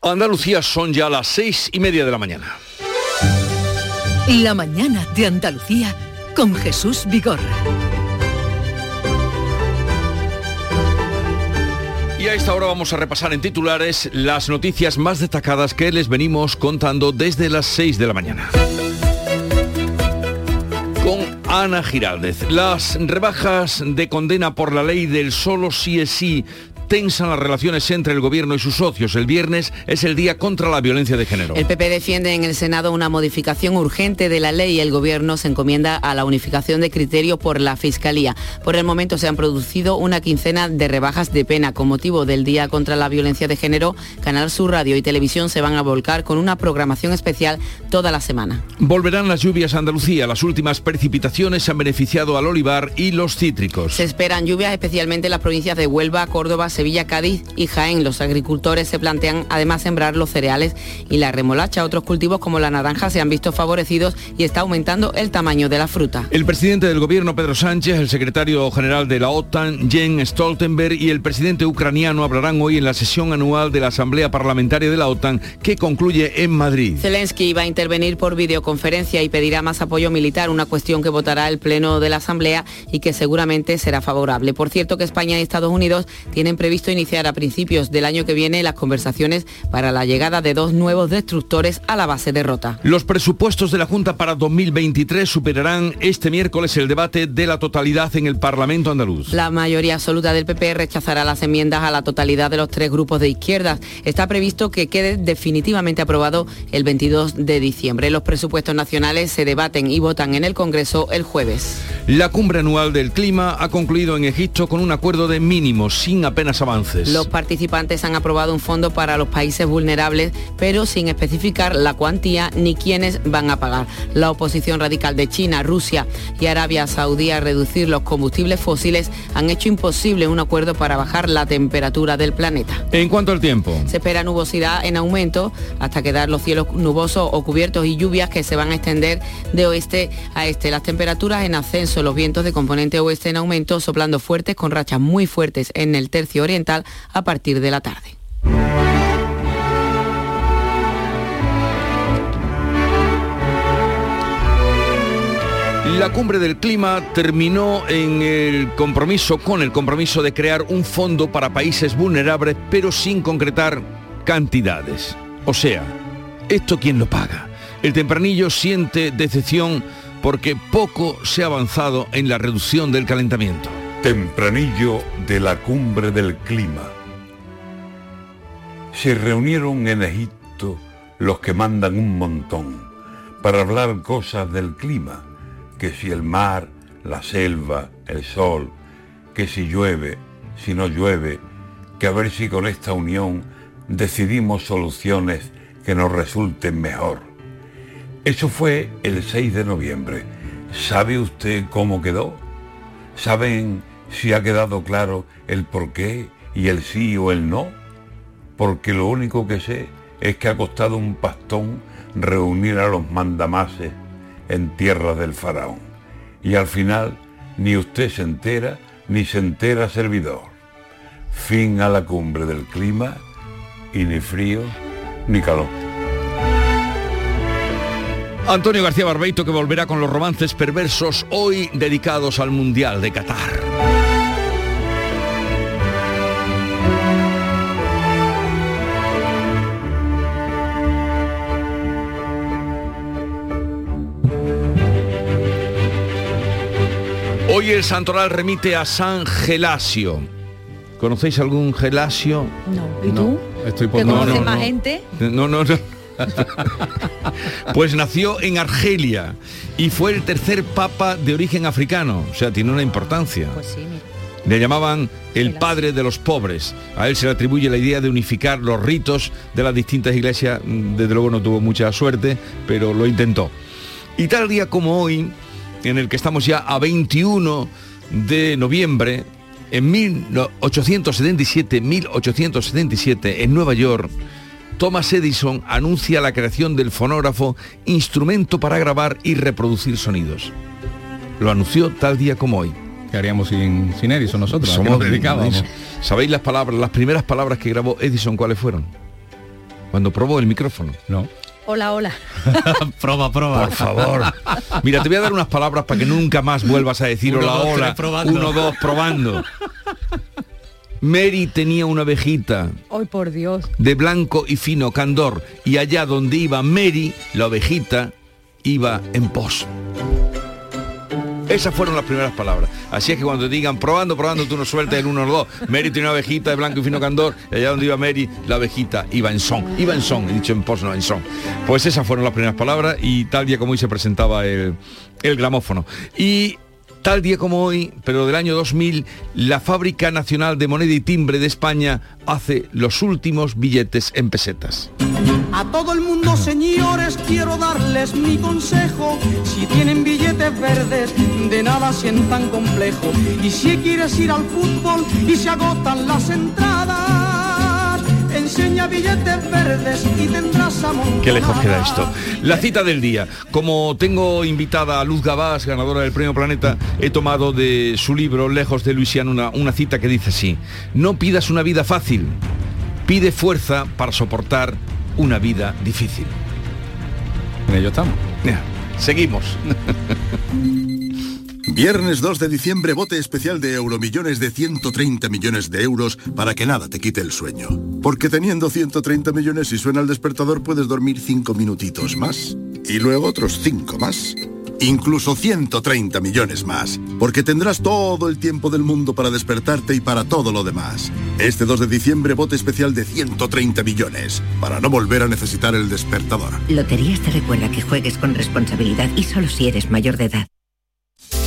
Andalucía son ya las seis y media de la mañana. La mañana de Andalucía con Jesús Vigorra. Y a esta hora vamos a repasar en titulares las noticias más destacadas que les venimos contando desde las 6 de la mañana. Con Ana Giraldez. Las rebajas de condena por la ley del solo sí es sí tensan las relaciones entre el gobierno y sus socios. El viernes es el día contra la violencia de género. El PP defiende en el Senado una modificación urgente de la ley y el gobierno se encomienda a la unificación de criterios por la Fiscalía. Por el momento se han producido una quincena de rebajas de pena con motivo del Día contra la Violencia de Género. Canal Sur Radio y Televisión se van a volcar con una programación especial toda la semana. Volverán las lluvias a Andalucía. Las últimas precipitaciones han beneficiado al olivar y los cítricos. Se esperan lluvias especialmente en las provincias de Huelva, Córdoba, Sevilla, Cádiz y Jaén. Los agricultores se plantean además sembrar los cereales y la remolacha. Otros cultivos como la naranja se han visto favorecidos y está aumentando el tamaño de la fruta. El presidente del gobierno, Pedro Sánchez, el secretario general de la OTAN, Jens Stoltenberg, y el presidente ucraniano hablarán hoy en la sesión anual de la Asamblea Parlamentaria de la OTAN que concluye en Madrid. Zelensky va a intervenir por videoconferencia y pedirá más apoyo militar, una cuestión que votará el Pleno de la Asamblea y que seguramente será favorable. Por cierto que España y Estados Unidos tienen previsto iniciar a principios del año que viene las conversaciones para la llegada de dos nuevos destructores a la base de Rota. Los presupuestos de la Junta para 2023 superarán este miércoles el debate de la totalidad en el Parlamento andaluz. La mayoría absoluta del PP rechazará las enmiendas a la totalidad de los tres grupos de izquierdas. Está previsto que quede definitivamente aprobado el 22 de diciembre. Los presupuestos nacionales se debaten y votan en el Congreso el jueves. La cumbre anual del clima ha concluido en Egipto con un acuerdo de mínimos sin apenas avances. Los participantes han aprobado un fondo para los países vulnerables, pero sin especificar la cuantía ni quiénes van a pagar. La oposición radical de China, Rusia y Arabia Saudí a reducir los combustibles fósiles han hecho imposible un acuerdo para bajar la temperatura del planeta. En cuanto al tiempo. Se espera nubosidad en aumento hasta quedar los cielos nubosos o cubiertos y lluvias que se van a extender de oeste a este. Las temperaturas en ascenso, los vientos de componente oeste en aumento, soplando fuertes con rachas muy fuertes en el tercio oriental a partir de la tarde. La cumbre del clima terminó en el compromiso con el compromiso de crear un fondo para países vulnerables, pero sin concretar cantidades. O sea, ¿esto quién lo paga? El tempranillo siente decepción porque poco se ha avanzado en la reducción del calentamiento. Tempranillo de la cumbre del clima. Se reunieron en Egipto los que mandan un montón para hablar cosas del clima, que si el mar, la selva, el sol, que si llueve, si no llueve, que a ver si con esta unión decidimos soluciones que nos resulten mejor. Eso fue el 6 de noviembre. ¿Sabe usted cómo quedó? ¿Saben si ha quedado claro el por qué y el sí o el no? Porque lo único que sé es que ha costado un pastón reunir a los mandamases en tierra del faraón. Y al final ni usted se entera ni se entera servidor. Fin a la cumbre del clima y ni frío ni calor. Antonio García Barbeito que volverá con los romances perversos hoy dedicados al Mundial de Qatar. Hoy el santoral remite a San Gelasio. ¿Conocéis algún Gelasio? No. ¿Y tú? No. Estoy por... ¿Te no, no, más gente? No, no, no. Pues nació en Argelia y fue el tercer papa de origen africano, o sea, tiene una importancia. Pues sí, mira. Le llamaban el padre de los pobres. A él se le atribuye la idea de unificar los ritos de las distintas iglesias. Mm, Desde luego no tuvo mucha suerte, pero lo intentó. Y tal día como hoy, en el que estamos ya a 21 de noviembre, en 1877, 1877, en Nueva York, Thomas Edison anuncia la creación del fonógrafo, instrumento para grabar y reproducir sonidos. Lo anunció tal día como hoy. ¿Qué haríamos sin, sin Edison nosotros? ¿A qué Somos nos dedicábamos? ¿Sabéis las palabras, las primeras palabras que grabó Edison cuáles fueron? Cuando probó el micrófono. No. Hola, hola. proba, proba. Por favor. Mira, te voy a dar unas palabras para que nunca más vuelvas a decir Uno, hola, dos, hola. tres, probando. Uno, dos, probando. Mary tenía una ovejita Hoy por Dios. de blanco y fino candor y allá donde iba Mary, la ovejita, iba en pos. Esas fueron las primeras palabras. Así es que cuando te digan probando, probando, tú no sueltas el uno o el dos. Mary tenía una ovejita de blanco y fino candor, y allá donde iba Mary, la ovejita iba en son. Iba en son, he dicho en pos, no en son. Pues esas fueron las primeras palabras y tal día como hoy se presentaba el, el gramófono. Y tal día como hoy, pero del año 2000, la Fábrica Nacional de Moneda y Timbre de España hace los últimos billetes en pesetas. A todo el mundo, señores, quiero darles mi consejo. Si tienen billetes verdes, de nada sientan complejo. Y si quieres ir al fútbol y se agotan las entradas, enseña billetes verdes y tendrás amor. Qué lejos queda esto. La cita del día. Como tengo invitada a Luz Gabás, ganadora del Premio Planeta, he tomado de su libro Lejos de Luisiana una, una cita que dice así. No pidas una vida fácil, pide fuerza para soportar una vida difícil. En ello estamos. Seguimos. Viernes 2 de diciembre, bote especial de Euromillones de 130 millones de euros para que nada te quite el sueño. Porque teniendo 130 millones y suena el despertador puedes dormir 5 minutitos más. Y luego otros 5 más. Incluso 130 millones más. Porque tendrás todo el tiempo del mundo para despertarte y para todo lo demás. Este 2 de diciembre, bote especial de 130 millones. Para no volver a necesitar el despertador. Loterías te recuerda que juegues con responsabilidad y solo si eres mayor de edad.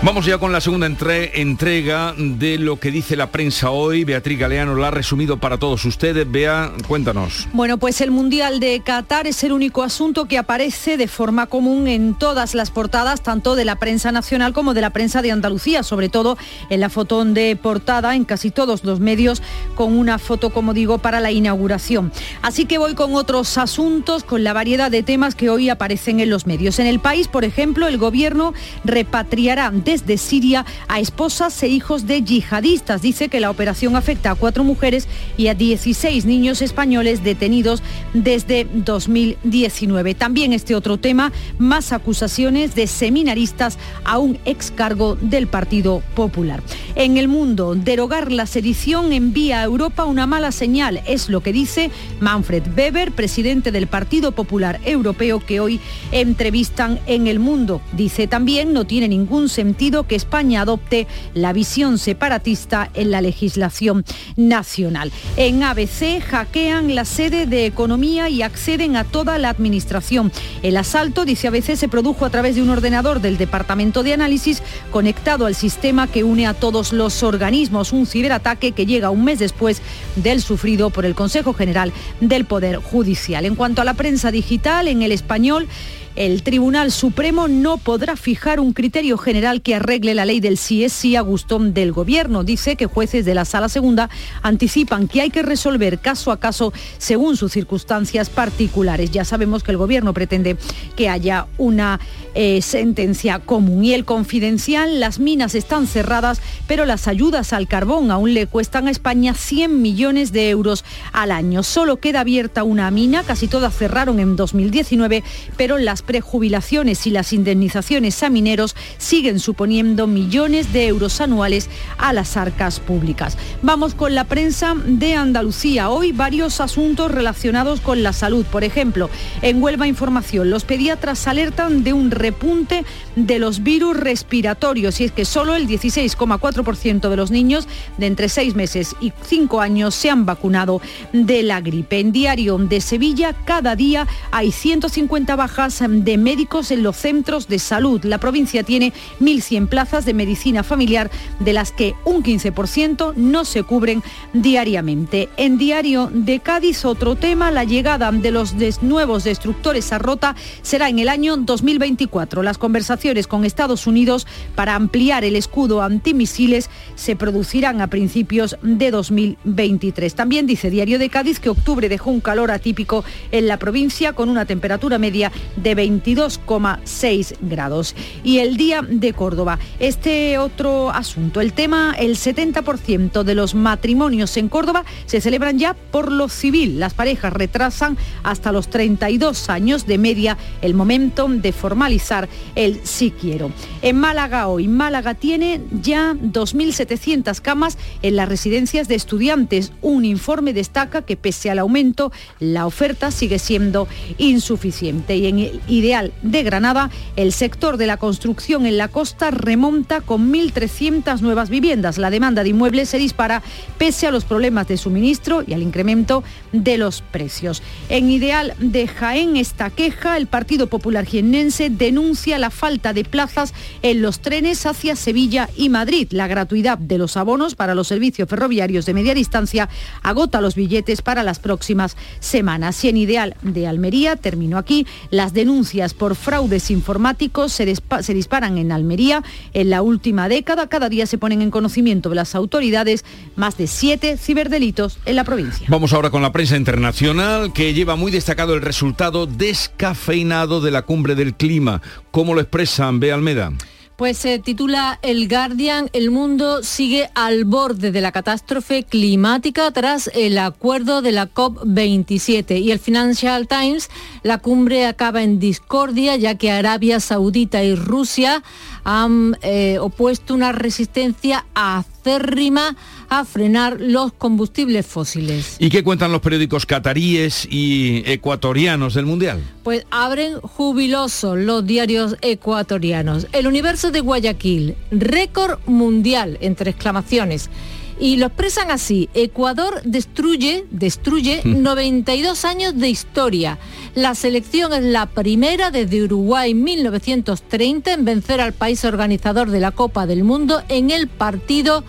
Vamos ya con la segunda entre- entrega de lo que dice la prensa hoy. Beatriz Galeano la ha resumido para todos ustedes. Bea, cuéntanos. Bueno, pues el Mundial de Qatar es el único asunto que aparece de forma común en todas las portadas, tanto de la prensa nacional como de la prensa de Andalucía, sobre todo en la foto de portada, en casi todos los medios, con una foto, como digo, para la inauguración. Así que voy con otros asuntos, con la variedad de temas que hoy aparecen en los medios. En el país, por ejemplo, el gobierno repatriará desde Siria a esposas e hijos de yihadistas. Dice que la operación afecta a cuatro mujeres y a 16 niños españoles detenidos desde 2019. También este otro tema, más acusaciones de seminaristas a un ex cargo del Partido Popular. En el mundo, derogar la sedición envía a Europa una mala señal, es lo que dice Manfred Weber, presidente del Partido Popular Europeo, que hoy entrevistan en el mundo. Dice también, no tiene ningún sentido que España adopte la visión separatista en la legislación nacional. En ABC hackean la sede de Economía y acceden a toda la administración. El asalto, dice ABC, se produjo a través de un ordenador del Departamento de Análisis conectado al sistema que une a todos los organismos. Un ciberataque que llega un mes después del sufrido por el Consejo General del Poder Judicial. En cuanto a la prensa digital, en el español, El Tribunal Supremo no podrá fijar un criterio general que arregle la ley del sí es sí a gusto del Gobierno. Dice que jueces de la Sala Segunda anticipan que hay que resolver caso a caso según sus circunstancias particulares. Ya sabemos que el Gobierno pretende que haya una eh, sentencia común. Y el confidencial, las minas están cerradas, pero las ayudas al carbón aún le cuestan a España 100 millones de euros al año. Solo queda abierta una mina, casi todas cerraron en 2019, pero las prejubilaciones y las indemnizaciones a mineros siguen suponiendo millones de euros anuales a las arcas públicas. Vamos con la prensa de Andalucía. Hoy varios asuntos relacionados con la salud. Por ejemplo, en Huelva Información, los pediatras alertan de un repunte de los virus respiratorios y es que solo el 16,4% de los niños de entre 6 meses y 5 años se han vacunado de la gripe. En Diario de Sevilla, cada día hay 150 bajas de médicos en los centros de salud. La provincia tiene 1.100 plazas de medicina familiar, de las que un 15% no se cubren diariamente. En Diario de Cádiz, otro tema, la llegada de los nuevos destructores a Rota será en el año 2024. Las conversaciones con Estados Unidos para ampliar el escudo antimisiles se producirán a principios de 2023. También dice Diario de Cádiz que octubre dejó un calor atípico en la provincia con una temperatura media de 22,6 grados. Y el día de Córdoba, este otro asunto, el tema, el 70% de los matrimonios en Córdoba se celebran ya por lo civil. Las parejas retrasan hasta los 32 años de media el momento de formalizar el sí quiero. En Málaga hoy, Málaga tiene ya 2.700 camas en las residencias de estudiantes. Un informe destaca que pese al aumento, la oferta sigue siendo insuficiente. Y en el ideal de Granada, el sector de la construcción en la costa remonta con 1.300 nuevas viviendas. La demanda de inmuebles se dispara pese a los problemas de suministro y al incremento de los precios. En ideal de Jaén, esta queja, el Partido Popular Jiennense denuncia la falta de plazas en los trenes hacia Sevilla y Madrid. La gratuidad de los abonos para los servicios ferroviarios de media distancia agota los billetes para las próximas semanas. Y en Ideal de Almería, terminó aquí, las denuncias por fraudes informáticos se, se disparan en Almería en la última década. Cada día se ponen en conocimiento de las autoridades más de siete ciberdelitos en la provincia. Vamos ahora con la prensa internacional que lleva muy destacado el resultado descafeinado de la cumbre del clima. ¿Cómo lo expresan? Ve Almeda. Pues se titula El Guardian, el mundo sigue al borde de la catástrofe climática tras el acuerdo de la COP27 y el Financial Times, la cumbre acaba en discordia ya que Arabia Saudita y Rusia han eh, opuesto una resistencia acérrima a frenar los combustibles fósiles. ¿Y qué cuentan los periódicos cataríes y ecuatorianos del Mundial? Pues abren jubilosos los diarios ecuatorianos. El universo de Guayaquil, récord mundial, entre exclamaciones. Y lo expresan así, Ecuador destruye, destruye 92 años de historia. La selección es la primera desde Uruguay 1930 en vencer al país organizador de la Copa del Mundo en el partido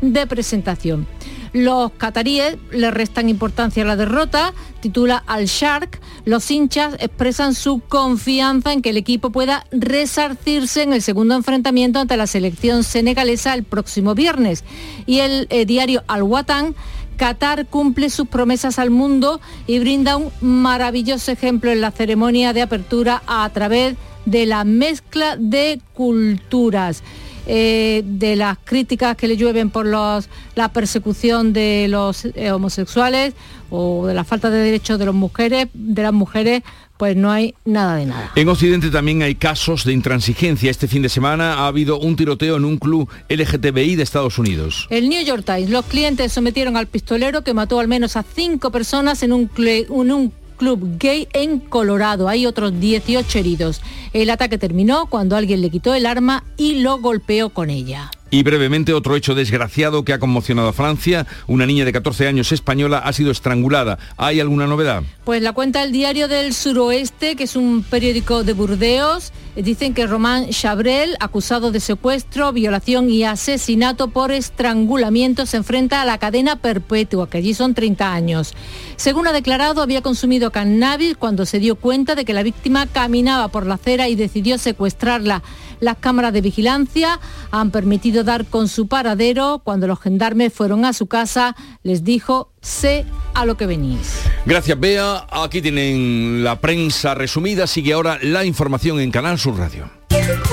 de presentación. Los cataríes le restan importancia a la derrota, titula Al Shark. Los hinchas expresan su confianza en que el equipo pueda resarcirse en el segundo enfrentamiento ante la selección senegalesa el próximo viernes. Y el eh, diario Al Watan Qatar cumple sus promesas al mundo y brinda un maravilloso ejemplo en la ceremonia de apertura a través de la mezcla de culturas. Eh, de las críticas que le llueven por los, la persecución de los eh, homosexuales o de la falta de derechos de las mujeres, de las mujeres, pues no hay nada de nada. En Occidente también hay casos de intransigencia. Este fin de semana ha habido un tiroteo en un club LGTBI de Estados Unidos. El New York Times, los clientes sometieron al pistolero que mató al menos a cinco personas en un, en un club gay en Colorado. Hay otros 18 heridos. El ataque terminó cuando alguien le quitó el arma y lo golpeó con ella. Y brevemente otro hecho desgraciado que ha conmocionado a Francia. Una niña de 14 años española ha sido estrangulada. ¿Hay alguna novedad? Pues la cuenta El Diario del Suroeste, que es un periódico de Burdeos, dicen que Román Chabrel, acusado de secuestro, violación y asesinato por estrangulamiento, se enfrenta a la cadena perpetua, que allí son 30 años. Según ha declarado, había consumido cannabis cuando se dio cuenta de que la víctima caminaba por la acera y decidió secuestrarla. Las cámaras de vigilancia han permitido dar con su paradero. Cuando los gendarmes fueron a su casa, les dijo, sé a lo que venís. Gracias, Bea. Aquí tienen la prensa resumida. Sigue ahora la información en Canal Sur Radio.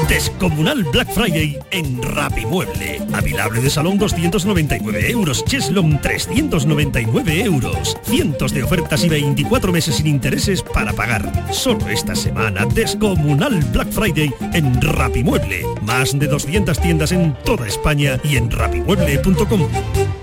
Descomunal Black Friday en Rapimueble. Avilable de salón 299 euros. Cheslom 399 euros. Cientos de ofertas y 24 meses sin intereses para pagar. Solo esta semana, Descomunal Black Friday en Rapimueble. Más de 200 tiendas en toda España y en rapimueble.com.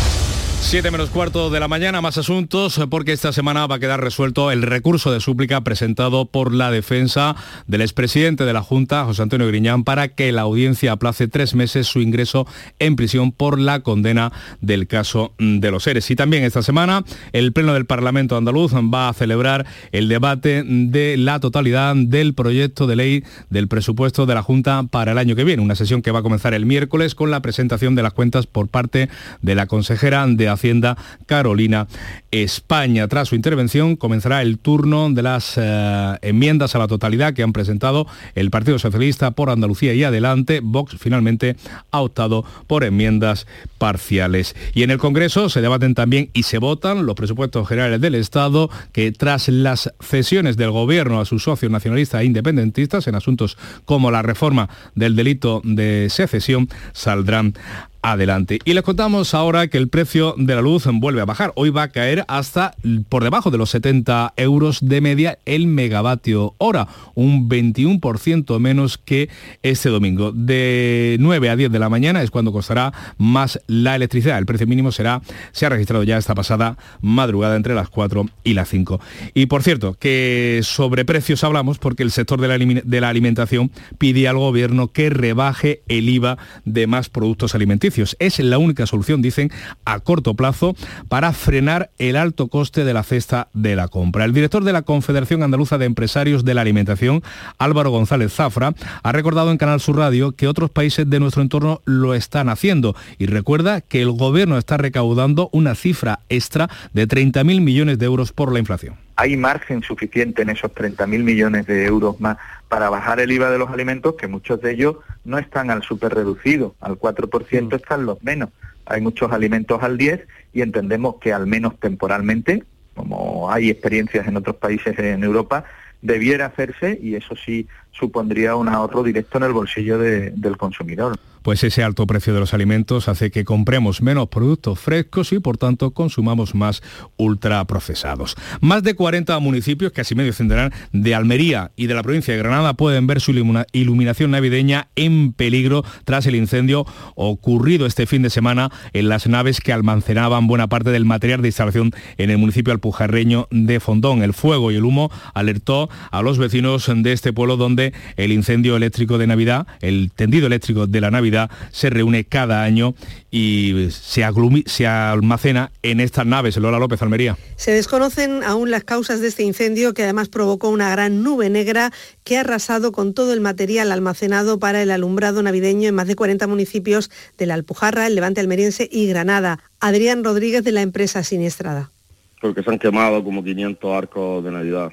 7 menos cuarto de la mañana, más asuntos, porque esta semana va a quedar resuelto el recurso de súplica presentado por la defensa del expresidente de la Junta, José Antonio Griñán, para que la audiencia aplace tres meses su ingreso en prisión por la condena del caso de los seres. Y también esta semana el Pleno del Parlamento andaluz va a celebrar el debate de la totalidad del proyecto de ley del presupuesto de la Junta para el año que viene, una sesión que va a comenzar el miércoles con la presentación de las cuentas por parte de la consejera de Hacienda Carolina España. Tras su intervención comenzará el turno de las eh, enmiendas a la totalidad que han presentado el Partido Socialista por Andalucía y adelante. Vox finalmente ha optado por enmiendas parciales. Y en el Congreso se debaten también y se votan los presupuestos generales del Estado que tras las cesiones del Gobierno a sus socios nacionalistas e independentistas en asuntos como la reforma del delito de secesión saldrán adelante. Y les contamos ahora que el precio de la luz vuelve a bajar. Hoy va a caer hasta por debajo de los 70 euros de media el megavatio hora, un 21% menos que este domingo. De 9 a 10 de la mañana es cuando costará más la electricidad. El precio mínimo será, se ha registrado ya esta pasada madrugada entre las 4 y las 5. Y por cierto, que sobre precios hablamos porque el sector de la, de la alimentación pide al gobierno que rebaje el IVA de más productos alimenticios es la única solución, dicen, a corto plazo para frenar el alto coste de la cesta de la compra. El director de la Confederación Andaluza de Empresarios de la Alimentación, Álvaro González Zafra, ha recordado en Canal Sur Radio que otros países de nuestro entorno lo están haciendo y recuerda que el gobierno está recaudando una cifra extra de 30.000 millones de euros por la inflación hay margen suficiente en esos 30.000 millones de euros más para bajar el IVA de los alimentos, que muchos de ellos no están al super reducido, al 4% están los menos. Hay muchos alimentos al 10 y entendemos que al menos temporalmente, como hay experiencias en otros países en Europa, debiera hacerse y eso sí supondría un ahorro directo en el bolsillo del consumidor pues ese alto precio de los alimentos hace que compremos menos productos frescos y por tanto consumamos más ultraprocesados. Más de 40 municipios, casi medio centenar, de Almería y de la provincia de Granada pueden ver su iluminación navideña en peligro tras el incendio ocurrido este fin de semana en las naves que almacenaban buena parte del material de instalación en el municipio alpujarreño de Fondón. El fuego y el humo alertó a los vecinos de este pueblo donde el incendio eléctrico de Navidad, el tendido eléctrico de la Navidad, se reúne cada año y se, se almacena en estas naves. Lola López Almería. Se desconocen aún las causas de este incendio que además provocó una gran nube negra que ha arrasado con todo el material almacenado para el alumbrado navideño en más de 40 municipios de la Alpujarra, el Levante Almeriense y Granada. Adrián Rodríguez de la empresa siniestrada. Porque se han quemado como 500 arcos de Navidad.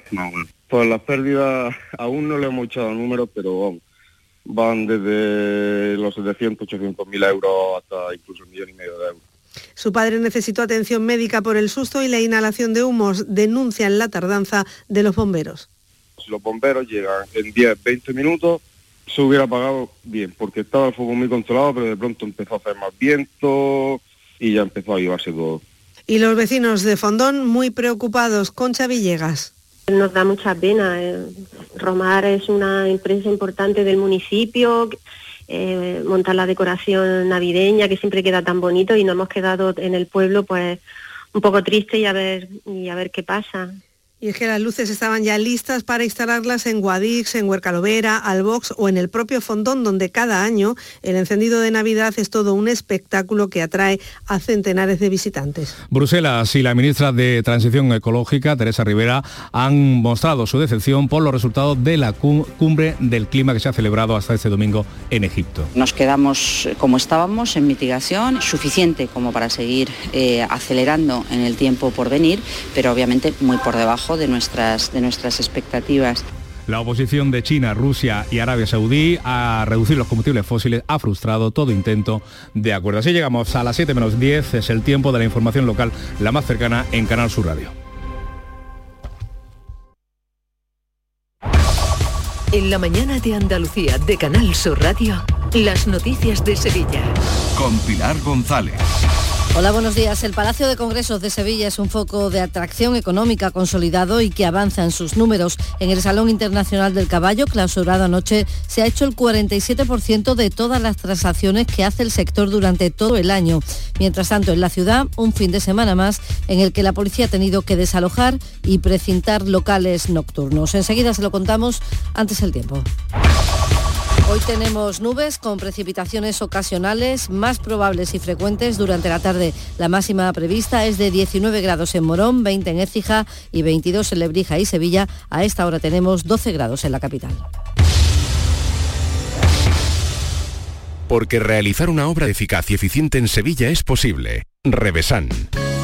Pues las pérdidas aún no le hemos echado números, pero van desde los 700, 800 mil euros hasta incluso un millón y medio de euros. Su padre necesitó atención médica por el susto y la inhalación de humos. Denuncian la tardanza de los bomberos. Si los bomberos llegan en 10, 20 minutos, se hubiera apagado bien, porque estaba el fuego muy controlado, pero de pronto empezó a hacer más viento y ya empezó a llevarse todo. Y los vecinos de Fondón muy preocupados. Concha Villegas. Nos da mucha pena. Eh. Romar es una empresa importante del municipio, eh, montar la decoración navideña que siempre queda tan bonito y nos hemos quedado en el pueblo pues un poco triste y a ver, y a ver qué pasa. Y es que las luces estaban ya listas para instalarlas en Guadix, en Huercalovera, Albox o en el propio Fondón, donde cada año el encendido de Navidad es todo un espectáculo que atrae a centenares de visitantes. Bruselas y la ministra de Transición Ecológica, Teresa Rivera, han mostrado su decepción por los resultados de la cumbre del clima que se ha celebrado hasta este domingo en Egipto. Nos quedamos como estábamos, en mitigación, suficiente como para seguir eh, acelerando en el tiempo por venir, pero obviamente muy por debajo de nuestras, de nuestras expectativas. La oposición de China, Rusia y Arabia Saudí a reducir los combustibles fósiles ha frustrado todo intento de acuerdo. Así llegamos a las 7 menos 10, es el tiempo de la información local, la más cercana en Canal Sur Radio. En la mañana de Andalucía de Canal Sur Radio, las noticias de Sevilla. Con Pilar González. Hola, buenos días. El Palacio de Congresos de Sevilla es un foco de atracción económica consolidado y que avanza en sus números. En el Salón Internacional del Caballo, clausurado anoche, se ha hecho el 47% de todas las transacciones que hace el sector durante todo el año. Mientras tanto, en la ciudad, un fin de semana más en el que la policía ha tenido que desalojar y precintar locales nocturnos. Enseguida se lo contamos antes el tiempo. Hoy tenemos nubes con precipitaciones ocasionales más probables y frecuentes durante la tarde. La máxima prevista es de 19 grados en Morón, 20 en Écija y 22 en Lebrija y Sevilla. A esta hora tenemos 12 grados en la capital. Porque realizar una obra eficaz y eficiente en Sevilla es posible. Revesan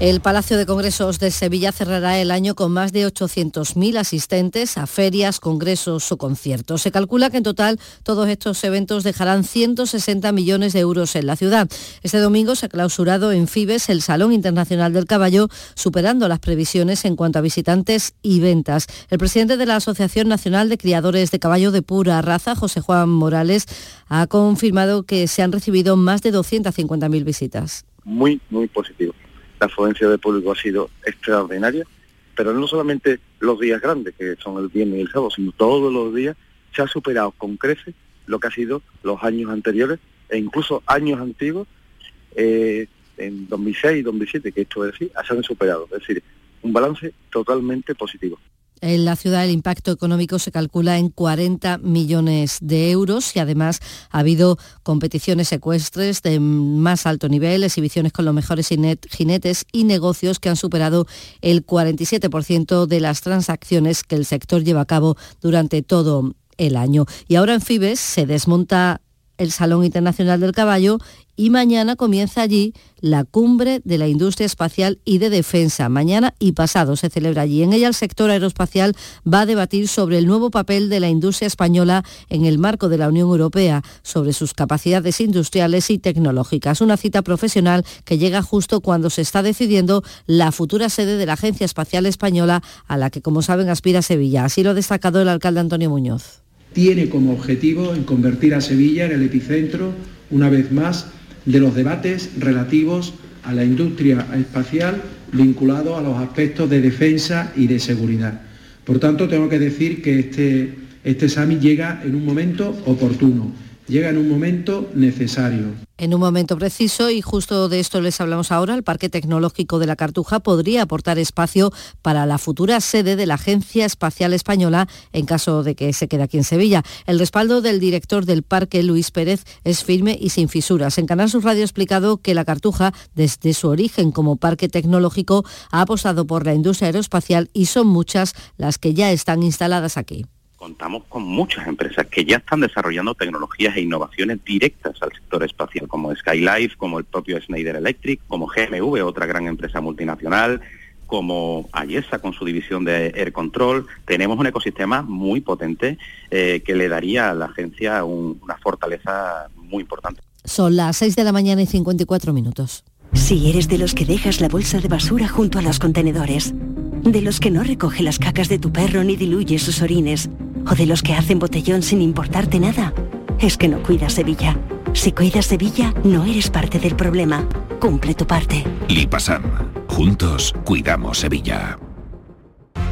El Palacio de Congresos de Sevilla cerrará el año con más de 800.000 asistentes a ferias, congresos o conciertos. Se calcula que en total todos estos eventos dejarán 160 millones de euros en la ciudad. Este domingo se ha clausurado en Fibes el Salón Internacional del Caballo, superando las previsiones en cuanto a visitantes y ventas. El presidente de la Asociación Nacional de Criadores de Caballo de Pura Raza, José Juan Morales, ha confirmado que se han recibido más de 250.000 visitas. Muy, muy positivo la afluencia de público ha sido extraordinaria, pero no solamente los días grandes, que son el viernes y el sábado, sino todos los días se ha superado con creces lo que ha sido los años anteriores e incluso años antiguos, eh, en 2006 y 2007, que esto es decir, se han superado. Es decir, un balance totalmente positivo. En la ciudad el impacto económico se calcula en 40 millones de euros y además ha habido competiciones secuestres de más alto nivel, exhibiciones con los mejores jinetes y negocios que han superado el 47% de las transacciones que el sector lleva a cabo durante todo el año. Y ahora en Fibes se desmonta el Salón Internacional del Caballo y mañana comienza allí la cumbre de la industria espacial y de defensa. Mañana y pasado se celebra allí. En ella el sector aeroespacial va a debatir sobre el nuevo papel de la industria española en el marco de la Unión Europea, sobre sus capacidades industriales y tecnológicas. Una cita profesional que llega justo cuando se está decidiendo la futura sede de la Agencia Espacial Española, a la que, como saben, aspira Sevilla. Así lo ha destacado el alcalde Antonio Muñoz. Tiene como objetivo en convertir a Sevilla en el epicentro, una vez más, de los debates relativos a la industria espacial vinculado a los aspectos de defensa y de seguridad. Por tanto, tengo que decir que este, este summit llega en un momento oportuno llega en un momento necesario. En un momento preciso, y justo de esto les hablamos ahora, el Parque Tecnológico de la Cartuja podría aportar espacio para la futura sede de la Agencia Espacial Española en caso de que se quede aquí en Sevilla. El respaldo del director del parque, Luis Pérez, es firme y sin fisuras. En Canal Sur Radio ha explicado que la Cartuja, desde su origen como parque tecnológico, ha apostado por la industria aeroespacial y son muchas las que ya están instaladas aquí contamos con muchas empresas que ya están desarrollando tecnologías e innovaciones directas al sector espacial, como Skylife, como el propio Schneider Electric, como GMV, otra gran empresa multinacional, como Ayesa con su división de Air Control. Tenemos un ecosistema muy potente eh, que le daría a la agencia una fortaleza muy importante. Son las 6 de la mañana y 54 minutos. Si eres de los que dejas la bolsa de basura junto a los contenedores, de los que no recoge las cacas de tu perro ni diluye sus orines, o de los que hacen botellón sin importarte nada, es que no cuidas Sevilla. Si cuidas Sevilla, no eres parte del problema. Cumple tu parte. Lipasam. Juntos cuidamos Sevilla.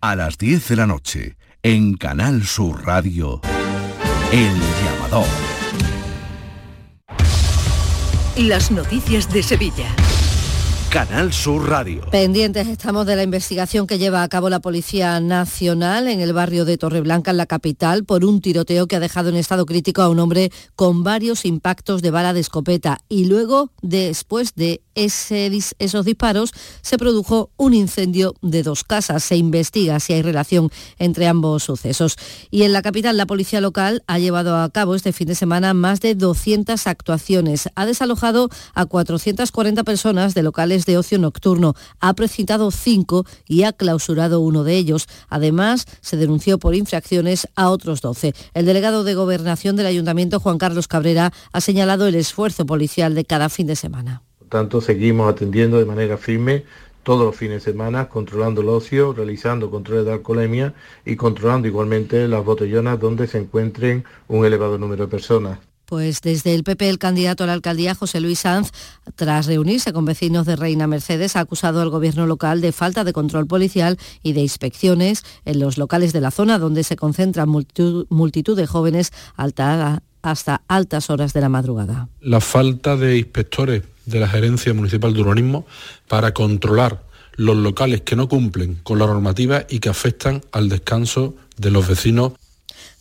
a las 10 de la noche en Canal Sur Radio, El Llamador. Las noticias de Sevilla. Canal Sur Radio. Pendientes estamos de la investigación que lleva a cabo la Policía Nacional en el barrio de Torreblanca, en la capital, por un tiroteo que ha dejado en estado crítico a un hombre con varios impactos de bala de escopeta. Y luego, después de esos disparos, se produjo un incendio de dos casas. Se investiga si hay relación entre ambos sucesos. Y en la capital, la policía local ha llevado a cabo este fin de semana más de 200 actuaciones. Ha desalojado a 440 personas de locales de ocio nocturno. Ha precintado cinco y ha clausurado uno de ellos. Además, se denunció por infracciones a otros 12. El delegado de Gobernación del Ayuntamiento, Juan Carlos Cabrera, ha señalado el esfuerzo policial de cada fin de semana. Por tanto, seguimos atendiendo de manera firme todos los fines de semana, controlando el ocio, realizando controles de alcoholemia y controlando igualmente las botellonas donde se encuentren un elevado número de personas. Pues desde el PP el candidato a la alcaldía José Luis Sanz, tras reunirse con vecinos de Reina Mercedes, ha acusado al gobierno local de falta de control policial y de inspecciones en los locales de la zona donde se concentran multitud, de jóvenes hasta altas horas de la madrugada. La falta de inspectores de la Gerencia Municipal de Urbanismo para controlar los locales que no cumplen con la normativa y que afectan al descanso de los vecinos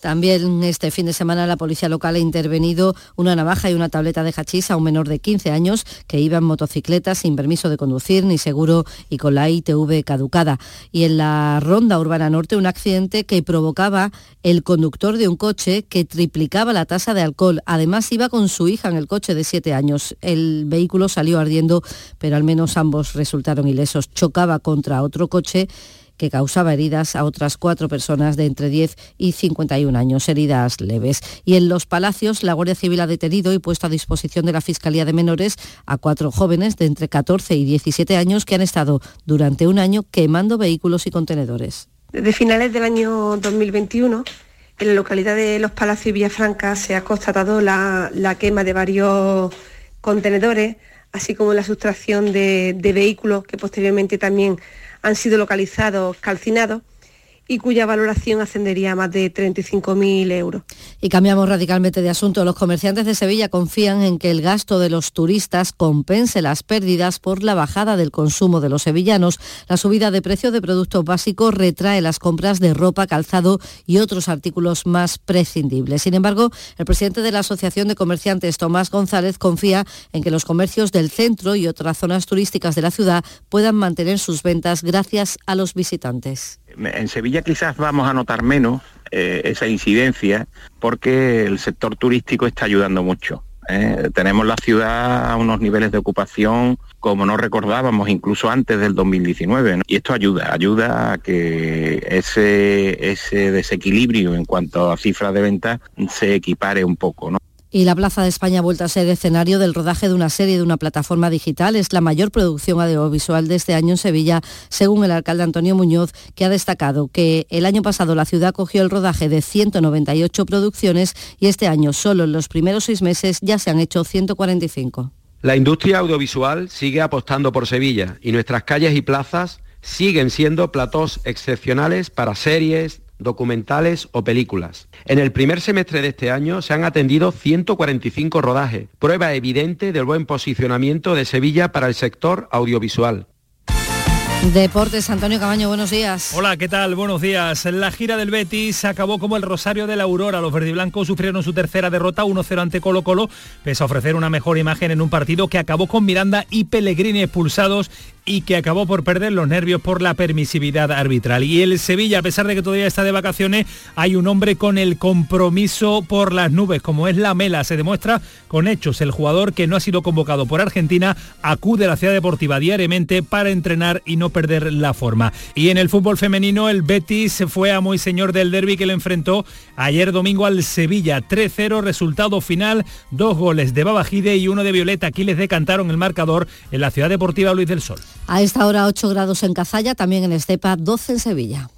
también este fin de semana la policía local ha intervenido una navaja y una tableta de hachís a un menor de 15 años que iba en motocicleta sin permiso de conducir ni seguro y con la ITV caducada. Y en la ronda urbana norte un accidente que provocaba el conductor de un coche que triplicaba la tasa de alcohol. Además iba con su hija en el coche de 7 años. El vehículo salió ardiendo, pero al menos ambos resultaron ilesos. Chocaba contra otro coche que causaba heridas a otras cuatro personas de entre 10 y 51 años, heridas leves. Y en Los Palacios, la Guardia Civil ha detenido y puesto a disposición de la Fiscalía de Menores a cuatro jóvenes de entre 14 y 17 años que han estado durante un año quemando vehículos y contenedores. Desde finales del año 2021, en la localidad de Los Palacios y Villafranca se ha constatado la, quema de varios contenedores, así como la sustracción de, de vehículos que posteriormente también han sido localizados calcinados y cuya valoración ascendería a más de 35.000 euros. Y cambiamos radicalmente de asunto. Los comerciantes de Sevilla confían en que el gasto de los turistas compense las pérdidas por la bajada del consumo de los sevillanos. La subida de precio de productos básicos retrae las compras de ropa, calzado y otros artículos más prescindibles. Sin embargo, el presidente de la Asociación de Comerciantes, Tomás González, confía en que los comercios del centro y otras zonas turísticas de la ciudad puedan mantener sus ventas gracias a los visitantes. En Sevilla quizás vamos a notar menos eh, esa incidencia porque el sector turístico está ayudando mucho. ¿eh? Tenemos la ciudad a unos niveles de ocupación como no recordábamos incluso antes del 2019. Y esto ayuda, ayuda a que ese, ese desequilibrio en cuanto a cifras de venta se equipare un poco. Y la Plaza de España ha vuelto a ser escenario del rodaje de una serie de una plataforma digital. Es la mayor producción audiovisual de este año en Sevilla, según el alcalde Antonio Muñoz, que ha destacado que el año pasado la ciudad cogió el rodaje de 198 producciones y este año, solo en los primeros seis meses, ya se han hecho 145. La industria audiovisual sigue apostando por Sevilla y nuestras calles y plazas siguen siendo platós excepcionales para series, documentales o películas. En el primer semestre de este año se han atendido 145 rodajes, prueba evidente del buen posicionamiento de Sevilla para el sector audiovisual. Deportes, Antonio Cabaño, buenos días. Hola, ¿qué tal? Buenos días. La gira del Betis acabó como el Rosario de la Aurora. Los verdiblancos sufrieron su tercera derrota 1-0 ante Colo Colo, pese a ofrecer una mejor imagen en un partido que acabó con Miranda y Pellegrini expulsados y que acabó por perder los nervios por la permisividad arbitral. Y el Sevilla, a pesar de que todavía está de vacaciones, hay un hombre con el compromiso por las nubes, como es la Mela. Se demuestra con hechos. El jugador que no ha sido convocado por Argentina acude a la ciudad deportiva diariamente para entrenar y no perder la forma. Y en el fútbol femenino, el Betis fue a muy señor del derby que le enfrentó ayer domingo al Sevilla. 3-0, resultado final, dos goles de Babajide y uno de Violeta. Aquí les decantaron el marcador en la ciudad deportiva Luis del Sol. A esta hora 8 grados en Cazalla, también en Estepa 12 en Sevilla.